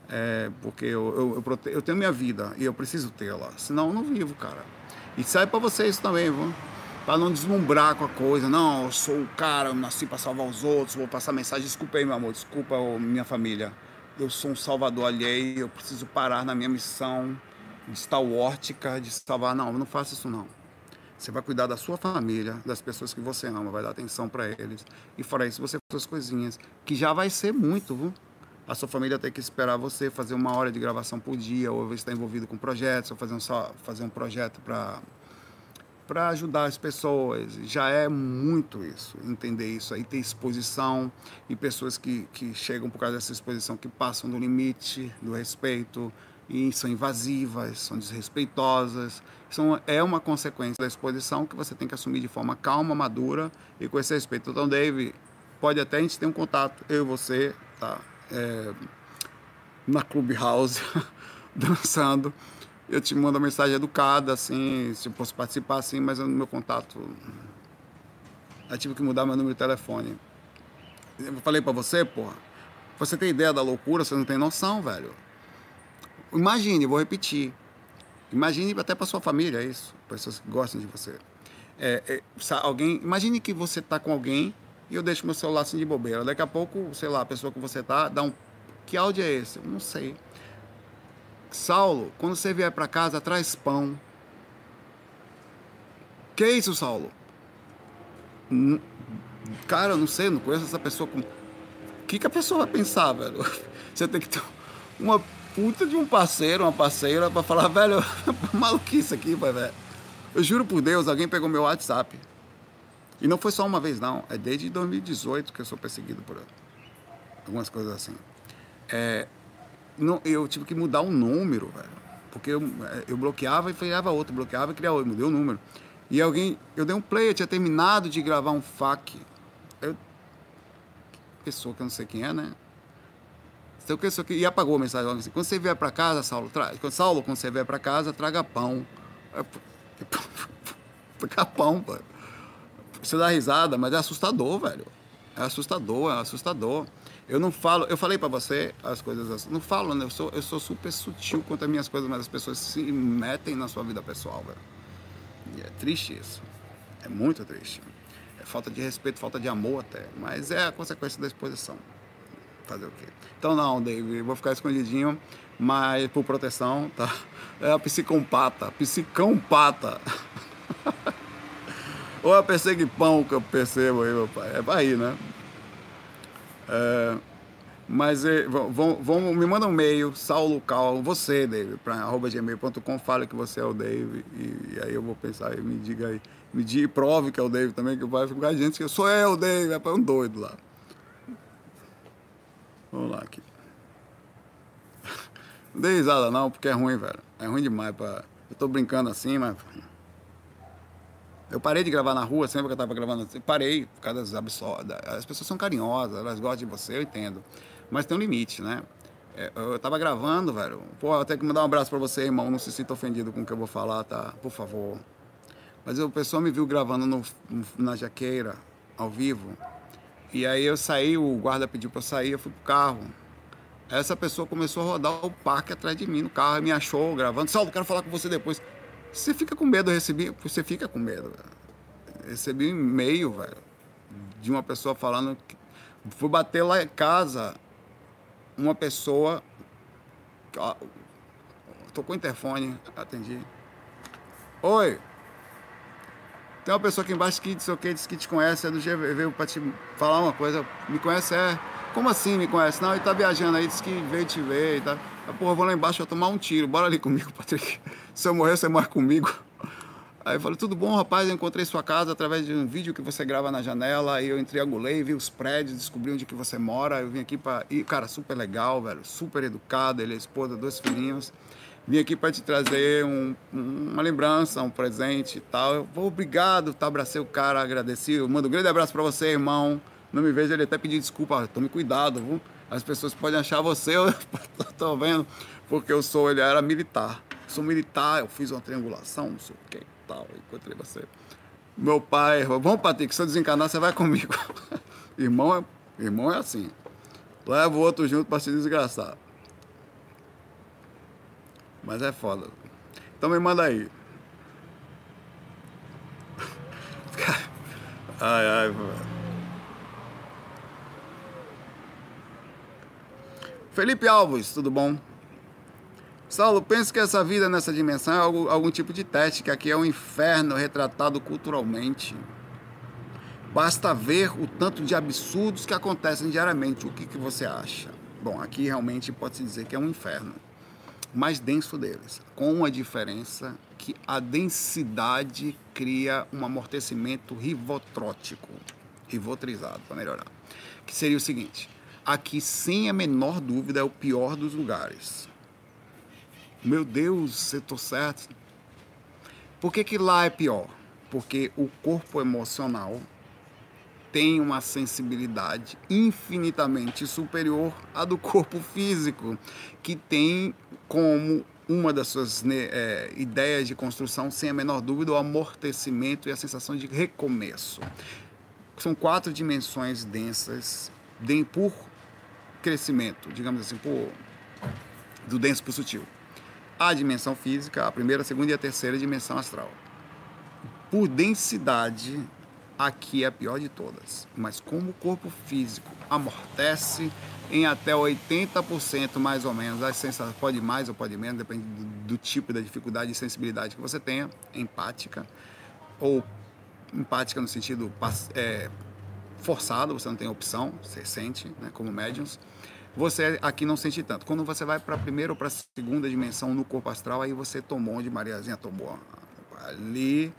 é, porque eu, eu, eu, eu, tenho minha vida e eu preciso tê-la, senão eu não vivo, cara. E sai para vocês também, viu? Para não deslumbrar com a coisa, não, eu sou o cara, eu nasci para salvar os outros, vou passar mensagem, desculpa aí, meu amor, desculpa minha família eu sou um salvador alheio, eu preciso parar na minha missão de stalwártica, de salvar. Não, não faça isso não. Você vai cuidar da sua família, das pessoas que você ama, vai dar atenção para eles. E fora isso, você faz suas coisinhas, que já vai ser muito, viu? A sua família tem que esperar você fazer uma hora de gravação por dia, ou você está envolvido com projetos, ou fazer um, fazer um projeto para para ajudar as pessoas. Já é muito isso, entender isso aí, ter exposição e pessoas que, que chegam por causa dessa exposição que passam do limite do respeito e são invasivas, são desrespeitosas. São, é uma consequência da exposição que você tem que assumir de forma calma, madura e com esse respeito. Então, Dave, pode até a gente ter um contato, eu e você, tá? É, na Clubhouse, dançando eu te mando uma mensagem educada, assim, se eu posso participar, assim, mas no meu contato. Eu tive que mudar meu número de telefone. Eu falei para você, porra, você tem ideia da loucura, você não tem noção, velho. Imagine, vou repetir. Imagine até para sua família é isso, pessoas que gostam de você. É, é, alguém, imagine que você tá com alguém e eu deixo meu celular assim de bobeira. Daqui a pouco, sei lá, a pessoa que você tá dá um. Que áudio é esse? Eu não sei. Saulo, quando você vier para casa, traz pão. Que isso, Saulo? Cara, eu não sei, não conheço essa pessoa. Com... O que, que a pessoa vai pensar, velho? Você tem que ter uma puta de um parceiro, uma parceira, para falar, velho, maluquice aqui, velho. Eu juro por Deus, alguém pegou meu WhatsApp. E não foi só uma vez, não. É desde 2018 que eu sou perseguido por algumas coisas assim. É, não, eu tive que mudar um número, velho. Porque eu, eu bloqueava e criava outro, bloqueava e criava outro, mudei o número. E alguém, eu dei um play, eu tinha terminado de gravar um FAQ. Eu, pessoa que eu não sei quem é, né? Então, pessoa que, e apagou a mensagem assim. Quando você vier para casa, Saulo, tra, Saulo, quando você vier para casa, traga pão. Traga pão, pô. Você dá risada, mas é assustador, velho. É assustador, é assustador. Eu não falo, eu falei para você as coisas assim, não falo, né? Eu sou, eu sou super sutil quanto às minhas coisas, mas as pessoas se metem na sua vida pessoal, velho. E é triste isso. É muito triste. É falta de respeito, falta de amor até, mas é a consequência da exposição. Fazer o quê? Então não, David, vou ficar escondidinho, mas por proteção, tá? É a psicopata, psicompata. Ou a perseguipão que eu percebo aí, meu pai. É aí, né? É, mas é, vão, vão, me manda um e-mail, Saulo Cal, você, David, para gmail.com, fala que você é o David, e, e, aí eu vou pensar, e me diga aí, me diga, prove que é o David também, que vai ficar gente que eu sou eu, David, é um doido lá. Vamos lá aqui. Não dei risada não, porque é ruim, velho. É ruim demais para. Eu tô brincando assim, mas. Eu parei de gravar na rua, sempre que eu estava gravando, parei por causa das absurdas. As pessoas são carinhosas, elas gostam de você, eu entendo. Mas tem um limite, né? É, eu tava gravando, velho. Pô, eu tenho que mandar um abraço para você, irmão. Não se sinta ofendido com o que eu vou falar, tá? Por favor. Mas o pessoal me viu gravando no, na jaqueira, ao vivo. E aí eu saí, o guarda pediu para eu sair, eu fui pro carro. Essa pessoa começou a rodar o parque atrás de mim no carro, me achou gravando. Saulo, quero falar com você depois. Você fica com medo, eu recebi. Você fica com medo, velho. Recebi um e-mail, velho, de uma pessoa falando que fui bater lá em casa uma pessoa. Tocou o interfone, atendi. Oi! Tem uma pessoa aqui embaixo que disse o que, disse que te conhece, é do GV, veio pra te falar uma coisa. Me conhece, é. Como assim me conhece? Não, ele tá viajando aí, disse que veio te ver e. Tá. Porra, vou lá embaixo, vou tomar um tiro. Bora ali comigo, Patrick. Se eu morrer, você morre comigo. Aí eu falei, tudo bom, rapaz? Eu encontrei sua casa através de um vídeo que você grava na janela. Aí eu triangulei, vi os prédios, descobri onde que você mora. Eu vim aqui para... E, cara, super legal, velho. Super educado. Ele é esposa, dois filhinhos. Vim aqui para te trazer um, uma lembrança, um presente e tal. Eu vou, obrigado, tá? Abracei o cara, agradeci. Eu mando um grande abraço para você, irmão. Não me vejo ele até pedir desculpa. Tome cuidado, viu? As pessoas podem achar você, eu tô vendo, porque eu sou, ele era militar. Sou militar, eu fiz uma triangulação, não sei o que tal. Encontrei você. Meu pai, vamos, Patrick, se eu desencanar, você vai comigo. irmão, é, irmão é assim. Leva o outro junto para se desgraçar. Mas é foda. Então me manda aí. Ai, ai. Felipe Alves, tudo bom? Saulo, penso que essa vida nessa dimensão é algum, algum tipo de teste, que aqui é um inferno retratado culturalmente. Basta ver o tanto de absurdos que acontecem diariamente. O que, que você acha? Bom, aqui realmente pode-se dizer que é um inferno. Mais denso deles. Com a diferença que a densidade cria um amortecimento rivotrótico. Rivotrizado, para melhorar. Que seria o seguinte: aqui, sem a menor dúvida, é o pior dos lugares meu Deus, eu estou certo. Por que, que lá é pior? Porque o corpo emocional tem uma sensibilidade infinitamente superior à do corpo físico, que tem como uma das suas né, é, ideias de construção, sem a menor dúvida, o amortecimento e a sensação de recomeço. São quatro dimensões densas de, por crescimento, digamos assim, por, do denso para o sutil a dimensão física, a primeira, a segunda e a terceira dimensão astral. Por densidade, aqui é a pior de todas. Mas como o corpo físico amortece em até 80% mais ou menos, as sensações pode mais ou pode menos, depende do, do tipo da dificuldade e sensibilidade que você tenha, empática, ou empática no sentido é, forçado, você não tem opção, você sente, né, como médiums você aqui não sente tanto. Quando você vai para a primeira ou para a segunda dimensão no corpo astral, aí você tomou onde Mariazinha tomou. Ali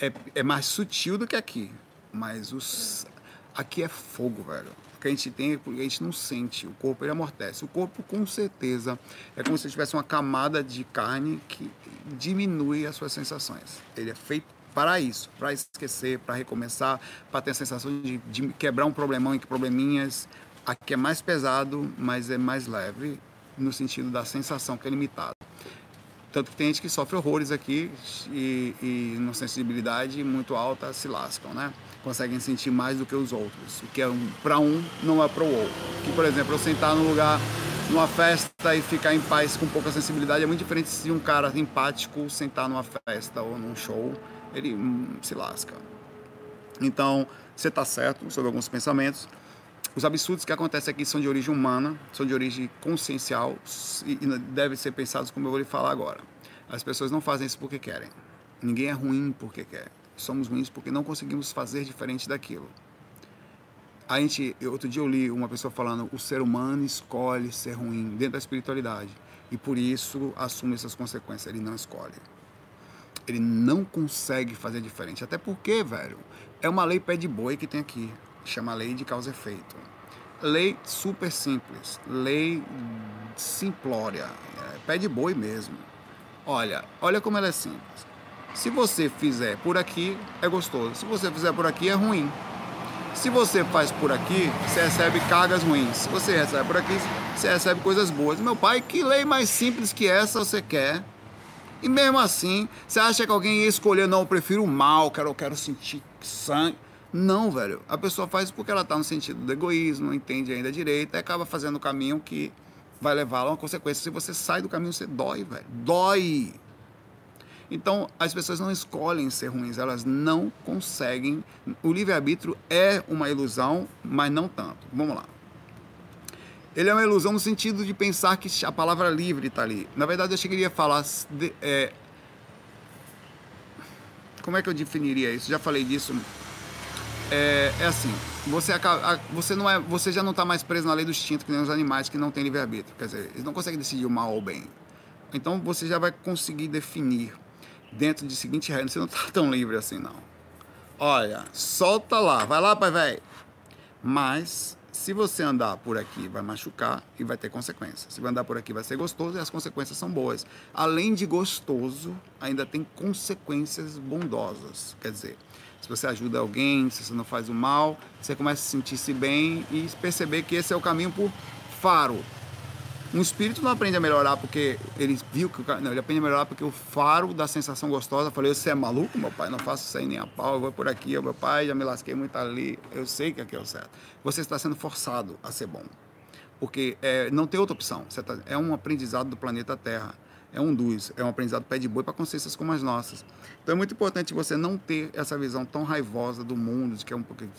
é, é mais sutil do que aqui. Mas os, aqui é fogo, velho. O que a gente tem, a gente não sente. O corpo ele amortece. O corpo, com certeza, é como se tivesse uma camada de carne que diminui as suas sensações. Ele é feito para isso, para esquecer, para recomeçar, para ter a sensação de, de quebrar um problemão em que probleminhas, Aqui é mais pesado, mas é mais leve no sentido da sensação que é limitada. Tanto que tem gente que sofre horrores aqui e, e na sensibilidade muito alta se lascam, né? Conseguem sentir mais do que os outros. O que é um, para um não é para o outro. Que, por exemplo, eu sentar num lugar, numa festa e ficar em paz com pouca sensibilidade é muito diferente se um cara empático sentar numa festa ou num show, ele hum, se lasca. Então, você está certo sobre alguns pensamentos. Os absurdos que acontecem aqui são de origem humana, são de origem consciencial e devem ser pensados como eu vou lhe falar agora. As pessoas não fazem isso porque querem. Ninguém é ruim porque quer. Somos ruins porque não conseguimos fazer diferente daquilo. A gente, outro dia eu li uma pessoa falando, o ser humano escolhe ser ruim dentro da espiritualidade e por isso assume essas consequências. Ele não escolhe. Ele não consegue fazer diferente. Até porque, velho, é uma lei pé de boi que tem aqui chama lei de causa e efeito. Lei super simples, lei simplória, é, pé de boi mesmo. Olha, olha como ela é simples. Se você fizer por aqui, é gostoso. Se você fizer por aqui, é ruim. Se você faz por aqui, você recebe cargas ruins. Se você recebe por aqui, você recebe coisas boas. Meu pai, que lei mais simples que essa você quer? E mesmo assim, você acha que alguém ia escolher, não, eu prefiro o mal, quero, eu quero sentir sangue. Não, velho. A pessoa faz porque ela está no sentido do egoísmo, não entende ainda direito, e acaba fazendo o caminho que vai levá-la a uma consequência. Se você sai do caminho, você dói, velho. Dói. Então, as pessoas não escolhem ser ruins, elas não conseguem. O livre-arbítrio é uma ilusão, mas não tanto. Vamos lá. Ele é uma ilusão no sentido de pensar que a palavra livre está ali. Na verdade, eu chegaria a falar. De, é... Como é que eu definiria isso? Já falei disso. É, é assim, você, acaba, você, não é, você já não está mais preso na lei do instinto, que nem os animais que não têm livre-arbítrio. Quer dizer, eles não conseguem decidir o mal ou o bem. Então, você já vai conseguir definir dentro de seguinte regra, você não está tão livre assim, não. Olha, solta lá, vai lá, pai velho. Mas, se você andar por aqui, vai machucar e vai ter consequências. Se vai andar por aqui, vai ser gostoso e as consequências são boas. Além de gostoso, ainda tem consequências bondosas. Quer dizer, se você ajuda alguém, se você não faz o mal, você começa a sentir-se bem e perceber que esse é o caminho por faro, um espírito não aprende a melhorar porque ele viu que o cara. Não, ele aprende a melhorar porque o faro da sensação gostosa. Eu falei, você é maluco, meu pai? Não faço isso aí nem a pau, eu vou por aqui, meu pai, já me lasquei muito ali. Eu sei que aqui é o certo. Você está sendo forçado a ser bom. Porque é, não tem outra opção. Tá, é um aprendizado do planeta Terra. É um dos, é um aprendizado pé de boi para consciências como as nossas. Então é muito importante você não ter essa visão tão raivosa do mundo, de que é um pouquinho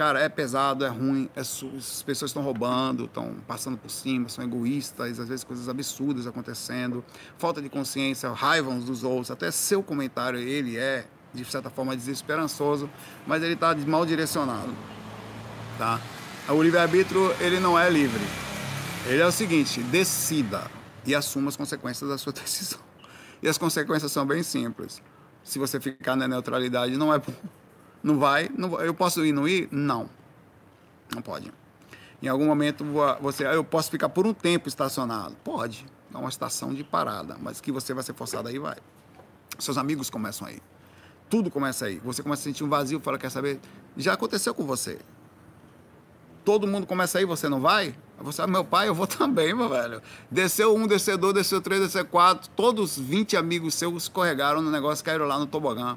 cara, é pesado, é ruim, é as pessoas estão roubando, estão passando por cima, são egoístas, às vezes coisas absurdas acontecendo, falta de consciência, raiva uns dos outros, até seu comentário, ele é, de certa forma, desesperançoso, mas ele está mal direcionado, tá? O livre-arbítrio, ele não é livre. Ele é o seguinte, decida e assuma as consequências da sua decisão. E as consequências são bem simples. Se você ficar na neutralidade, não é não vai, não, eu posso ir não ir? Não. Não pode. Em algum momento você, eu posso ficar por um tempo estacionado. Pode. É uma estação de parada, mas que você vai ser forçado aí, vai. Seus amigos começam aí. Tudo começa aí. Você começa a sentir um vazio, fala, quer saber? Já aconteceu com você. Todo mundo começa aí, você não vai? Você, ah, meu pai, eu vou também, meu velho. Desceu um, desceu dois, desceu três, desceu quatro. Todos 20 amigos seus escorregaram no negócio, caíram lá no tobogã.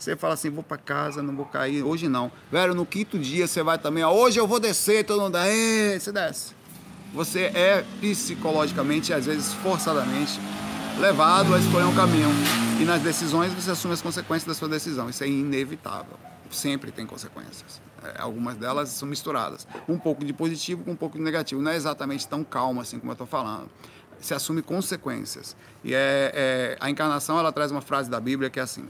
Você fala assim, vou para casa, não vou cair. Hoje não. Velho, no quinto dia você vai também, ó, hoje eu vou descer, todo mundo, é, você desce. Você é psicologicamente, às vezes forçadamente, levado a escolher um caminho. E nas decisões você assume as consequências da sua decisão. Isso é inevitável. Sempre tem consequências. É, algumas delas são misturadas. Um pouco de positivo com um pouco de negativo. Não é exatamente tão calmo assim como eu estou falando. Se assume consequências. E é, é, a encarnação ela traz uma frase da Bíblia que é assim: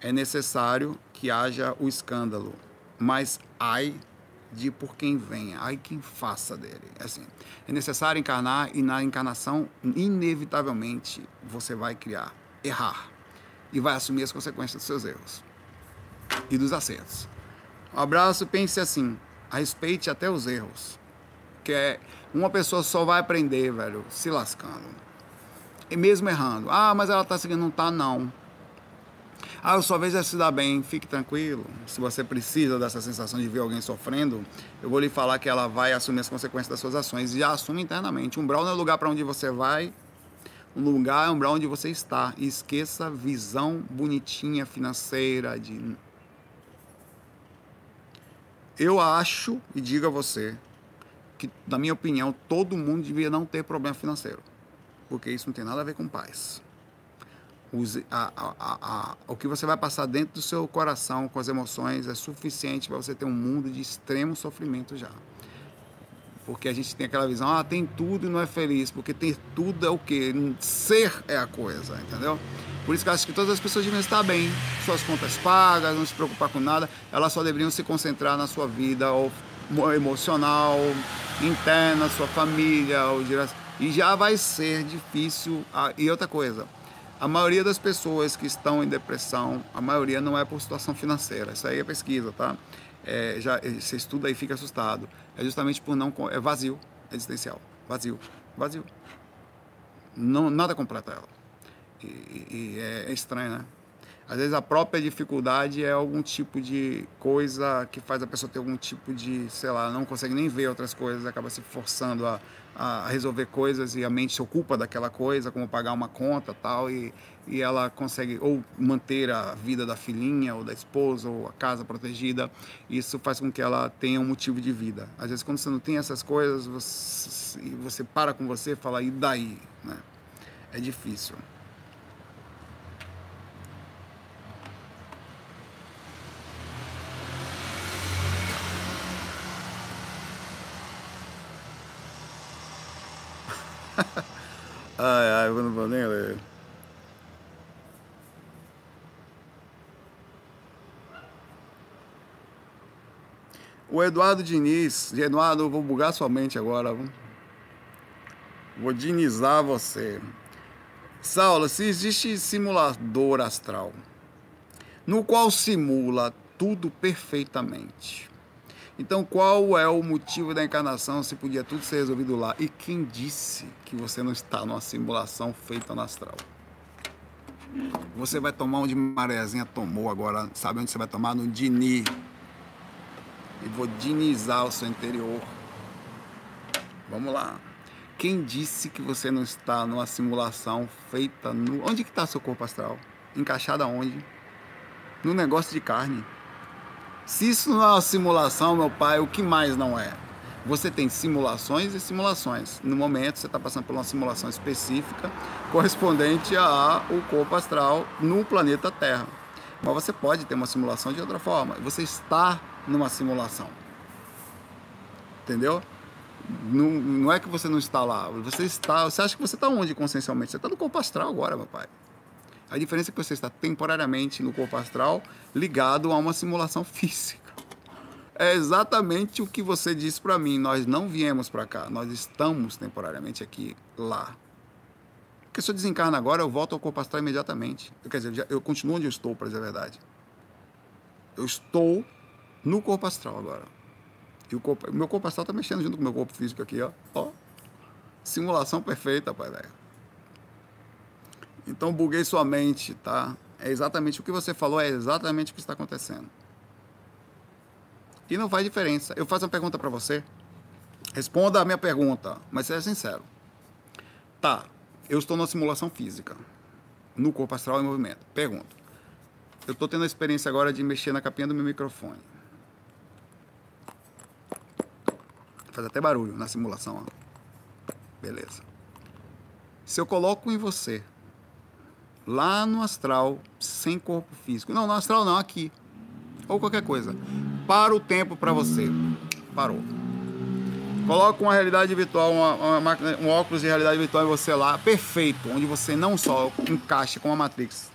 é necessário que haja o escândalo, mas ai de por quem venha, ai quem faça dele. É assim, é necessário encarnar e na encarnação, inevitavelmente, você vai criar, errar e vai assumir as consequências dos seus erros e dos acertos. Um abraço, pense assim, respeite até os erros, que é uma pessoa só vai aprender, velho, se lascando. E mesmo errando. Ah, mas ela está seguindo, não está não. Ah, sua vez é se dar bem, fique tranquilo. Se você precisa dessa sensação de ver alguém sofrendo, eu vou lhe falar que ela vai assumir as consequências das suas ações e já assume internamente. Um brau não é lugar para onde você vai, um lugar é um brau onde você está. E esqueça a visão bonitinha financeira de eu acho e digo a você que, na minha opinião, todo mundo devia não ter problema financeiro, porque isso não tem nada a ver com paz a, a, a, o que você vai passar dentro do seu coração com as emoções é suficiente para você ter um mundo de extremo sofrimento já. Porque a gente tem aquela visão, ah, tem tudo e não é feliz, porque ter tudo é o quê? Ser é a coisa, entendeu? Por isso que eu acho que todas as pessoas devem estar bem, suas contas pagas, não se preocupar com nada, elas só deveriam se concentrar na sua vida emocional, interna, sua família, e já vai ser difícil. E outra coisa, a maioria das pessoas que estão em depressão, a maioria não é por situação financeira. Isso aí é pesquisa, tá? É, já você estuda e fica assustado. É justamente por não é vazio existencial, vazio, vazio. Não nada completa ela. E, e é, é, estranho, né? Às vezes a própria dificuldade é algum tipo de coisa que faz a pessoa ter algum tipo de, sei lá, não consegue nem ver outras coisas, acaba se forçando a, a resolver coisas e a mente se ocupa daquela coisa, como pagar uma conta tal, e, e ela consegue ou manter a vida da filhinha ou da esposa ou a casa protegida. Isso faz com que ela tenha um motivo de vida. Às vezes quando você não tem essas coisas, você, você para com você e fala, e daí? Né? É difícil. ai, ai, eu não vou nem ler. O Eduardo Diniz, Eduardo, vou bugar sua mente agora. Vou dinizar você. Saulo, se existe simulador astral, no qual simula tudo perfeitamente, então, qual é o motivo da encarnação se podia tudo ser resolvido lá? E quem disse que você não está numa simulação feita no astral? Você vai tomar onde Marezinha tomou agora. Sabe onde você vai tomar? No Dini. E vou dinizar o seu interior. Vamos lá. Quem disse que você não está numa simulação feita no. Onde que está seu corpo astral? Encaixado aonde? No negócio de carne. Se isso não é uma simulação, meu pai, o que mais não é? Você tem simulações e simulações. No momento, você está passando por uma simulação específica correspondente ao corpo astral no planeta Terra. Mas você pode ter uma simulação de outra forma. Você está numa simulação. Entendeu? Não, não é que você não está lá. Você está. Você acha que você está onde consciencialmente? Você está no corpo astral agora, meu pai. A diferença é que você está temporariamente no corpo astral ligado a uma simulação física. É exatamente o que você disse para mim. Nós não viemos para cá, nós estamos temporariamente aqui, lá. Porque se eu desencarno agora, eu volto ao corpo astral imediatamente. Quer dizer, eu continuo onde eu estou, para dizer a verdade. Eu estou no corpo astral agora. E o corpo, meu corpo astral está mexendo junto com o meu corpo físico aqui, ó. ó. Simulação perfeita, pai velho. Então buguei sua mente, tá? É exatamente o que você falou, é exatamente o que está acontecendo. E não faz diferença. Eu faço uma pergunta para você. Responda a minha pergunta, mas seja sincero. Tá, eu estou numa simulação física, no corpo astral em movimento. Pergunto. Eu estou tendo a experiência agora de mexer na capinha do meu microfone. Faz até barulho na simulação. Ó. Beleza. Se eu coloco em você lá no astral, sem corpo físico. Não, no astral não, aqui. Ou qualquer coisa. Para o tempo para você. Parou. Coloca uma realidade virtual, uma, uma um óculos de realidade virtual em você lá, perfeito, onde você não só encaixa com a Matrix.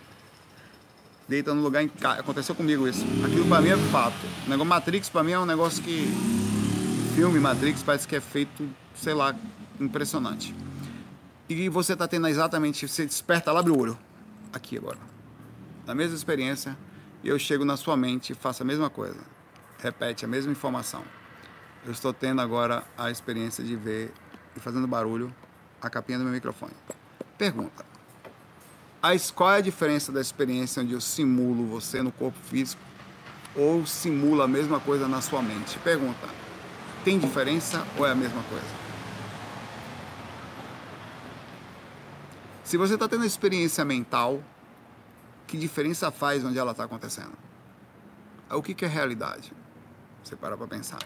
Deita no lugar, encaixa. aconteceu comigo isso. Aquilo para mim é fato. O negócio Matrix para mim é um negócio que filme Matrix parece que é feito, sei lá, impressionante. E você tá tendo exatamente, você desperta abre o olho aqui agora. Na mesma experiência, eu chego na sua mente e faço a mesma coisa. Repete a mesma informação. Eu estou tendo agora a experiência de ver e fazendo barulho a capinha do meu microfone. Pergunta: qual é a diferença da experiência onde eu simulo você no corpo físico ou simula a mesma coisa na sua mente? Pergunta: tem diferença ou é a mesma coisa? Se você está tendo experiência mental, que diferença faz onde ela está acontecendo? O que, que é realidade? Você para para pensar.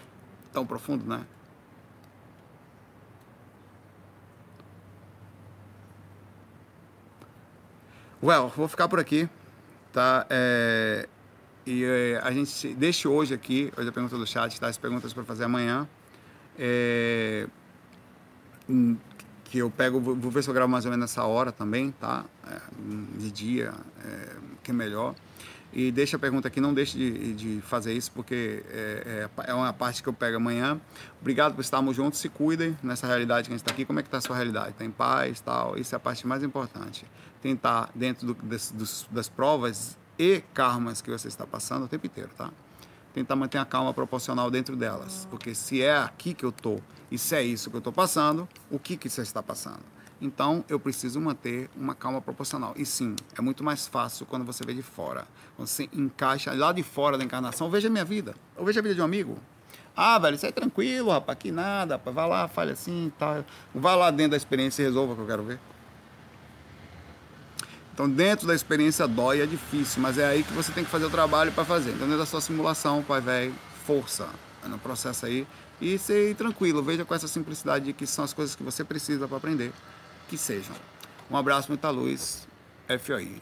Tão profundo, né? Well, vou ficar por aqui, tá? É, e é, a gente deixa hoje aqui, hoje a pergunta do chat, tá? As perguntas para fazer amanhã. É, que eu pego, vou ver se eu gravo mais ou menos nessa hora também, tá? É, de dia, é, que é melhor. E deixa a pergunta aqui, não deixe de, de fazer isso, porque é, é, é, uma parte que eu pego amanhã. Obrigado por estarmos juntos, se cuidem nessa realidade que a gente está aqui. Como é que está a sua realidade? Está em paz tal? Isso é a parte mais importante. Tentar, dentro do, das, das provas e karmas que você está passando o tempo inteiro, tá? Tentar manter a calma proporcional dentro delas. Porque se é aqui que eu estou e se é isso que eu estou passando, o que, que você está passando? Então, eu preciso manter uma calma proporcional. E sim, é muito mais fácil quando você vê de fora. Quando você encaixa lá de fora da encarnação, veja a minha vida. Ou veja a vida de um amigo. Ah, velho, isso é tranquilo, rapaz, que nada, rapaz. Vai lá, fale assim, tá. Vai lá dentro da experiência e resolva o que eu quero ver. Então, dentro da experiência dói, é difícil, mas é aí que você tem que fazer o trabalho para fazer. Então, dentro da sua simulação, pai velho, força no processo aí e ser tranquilo. Veja com essa simplicidade de que são as coisas que você precisa para aprender, que sejam. Um abraço, muita luz, FOI.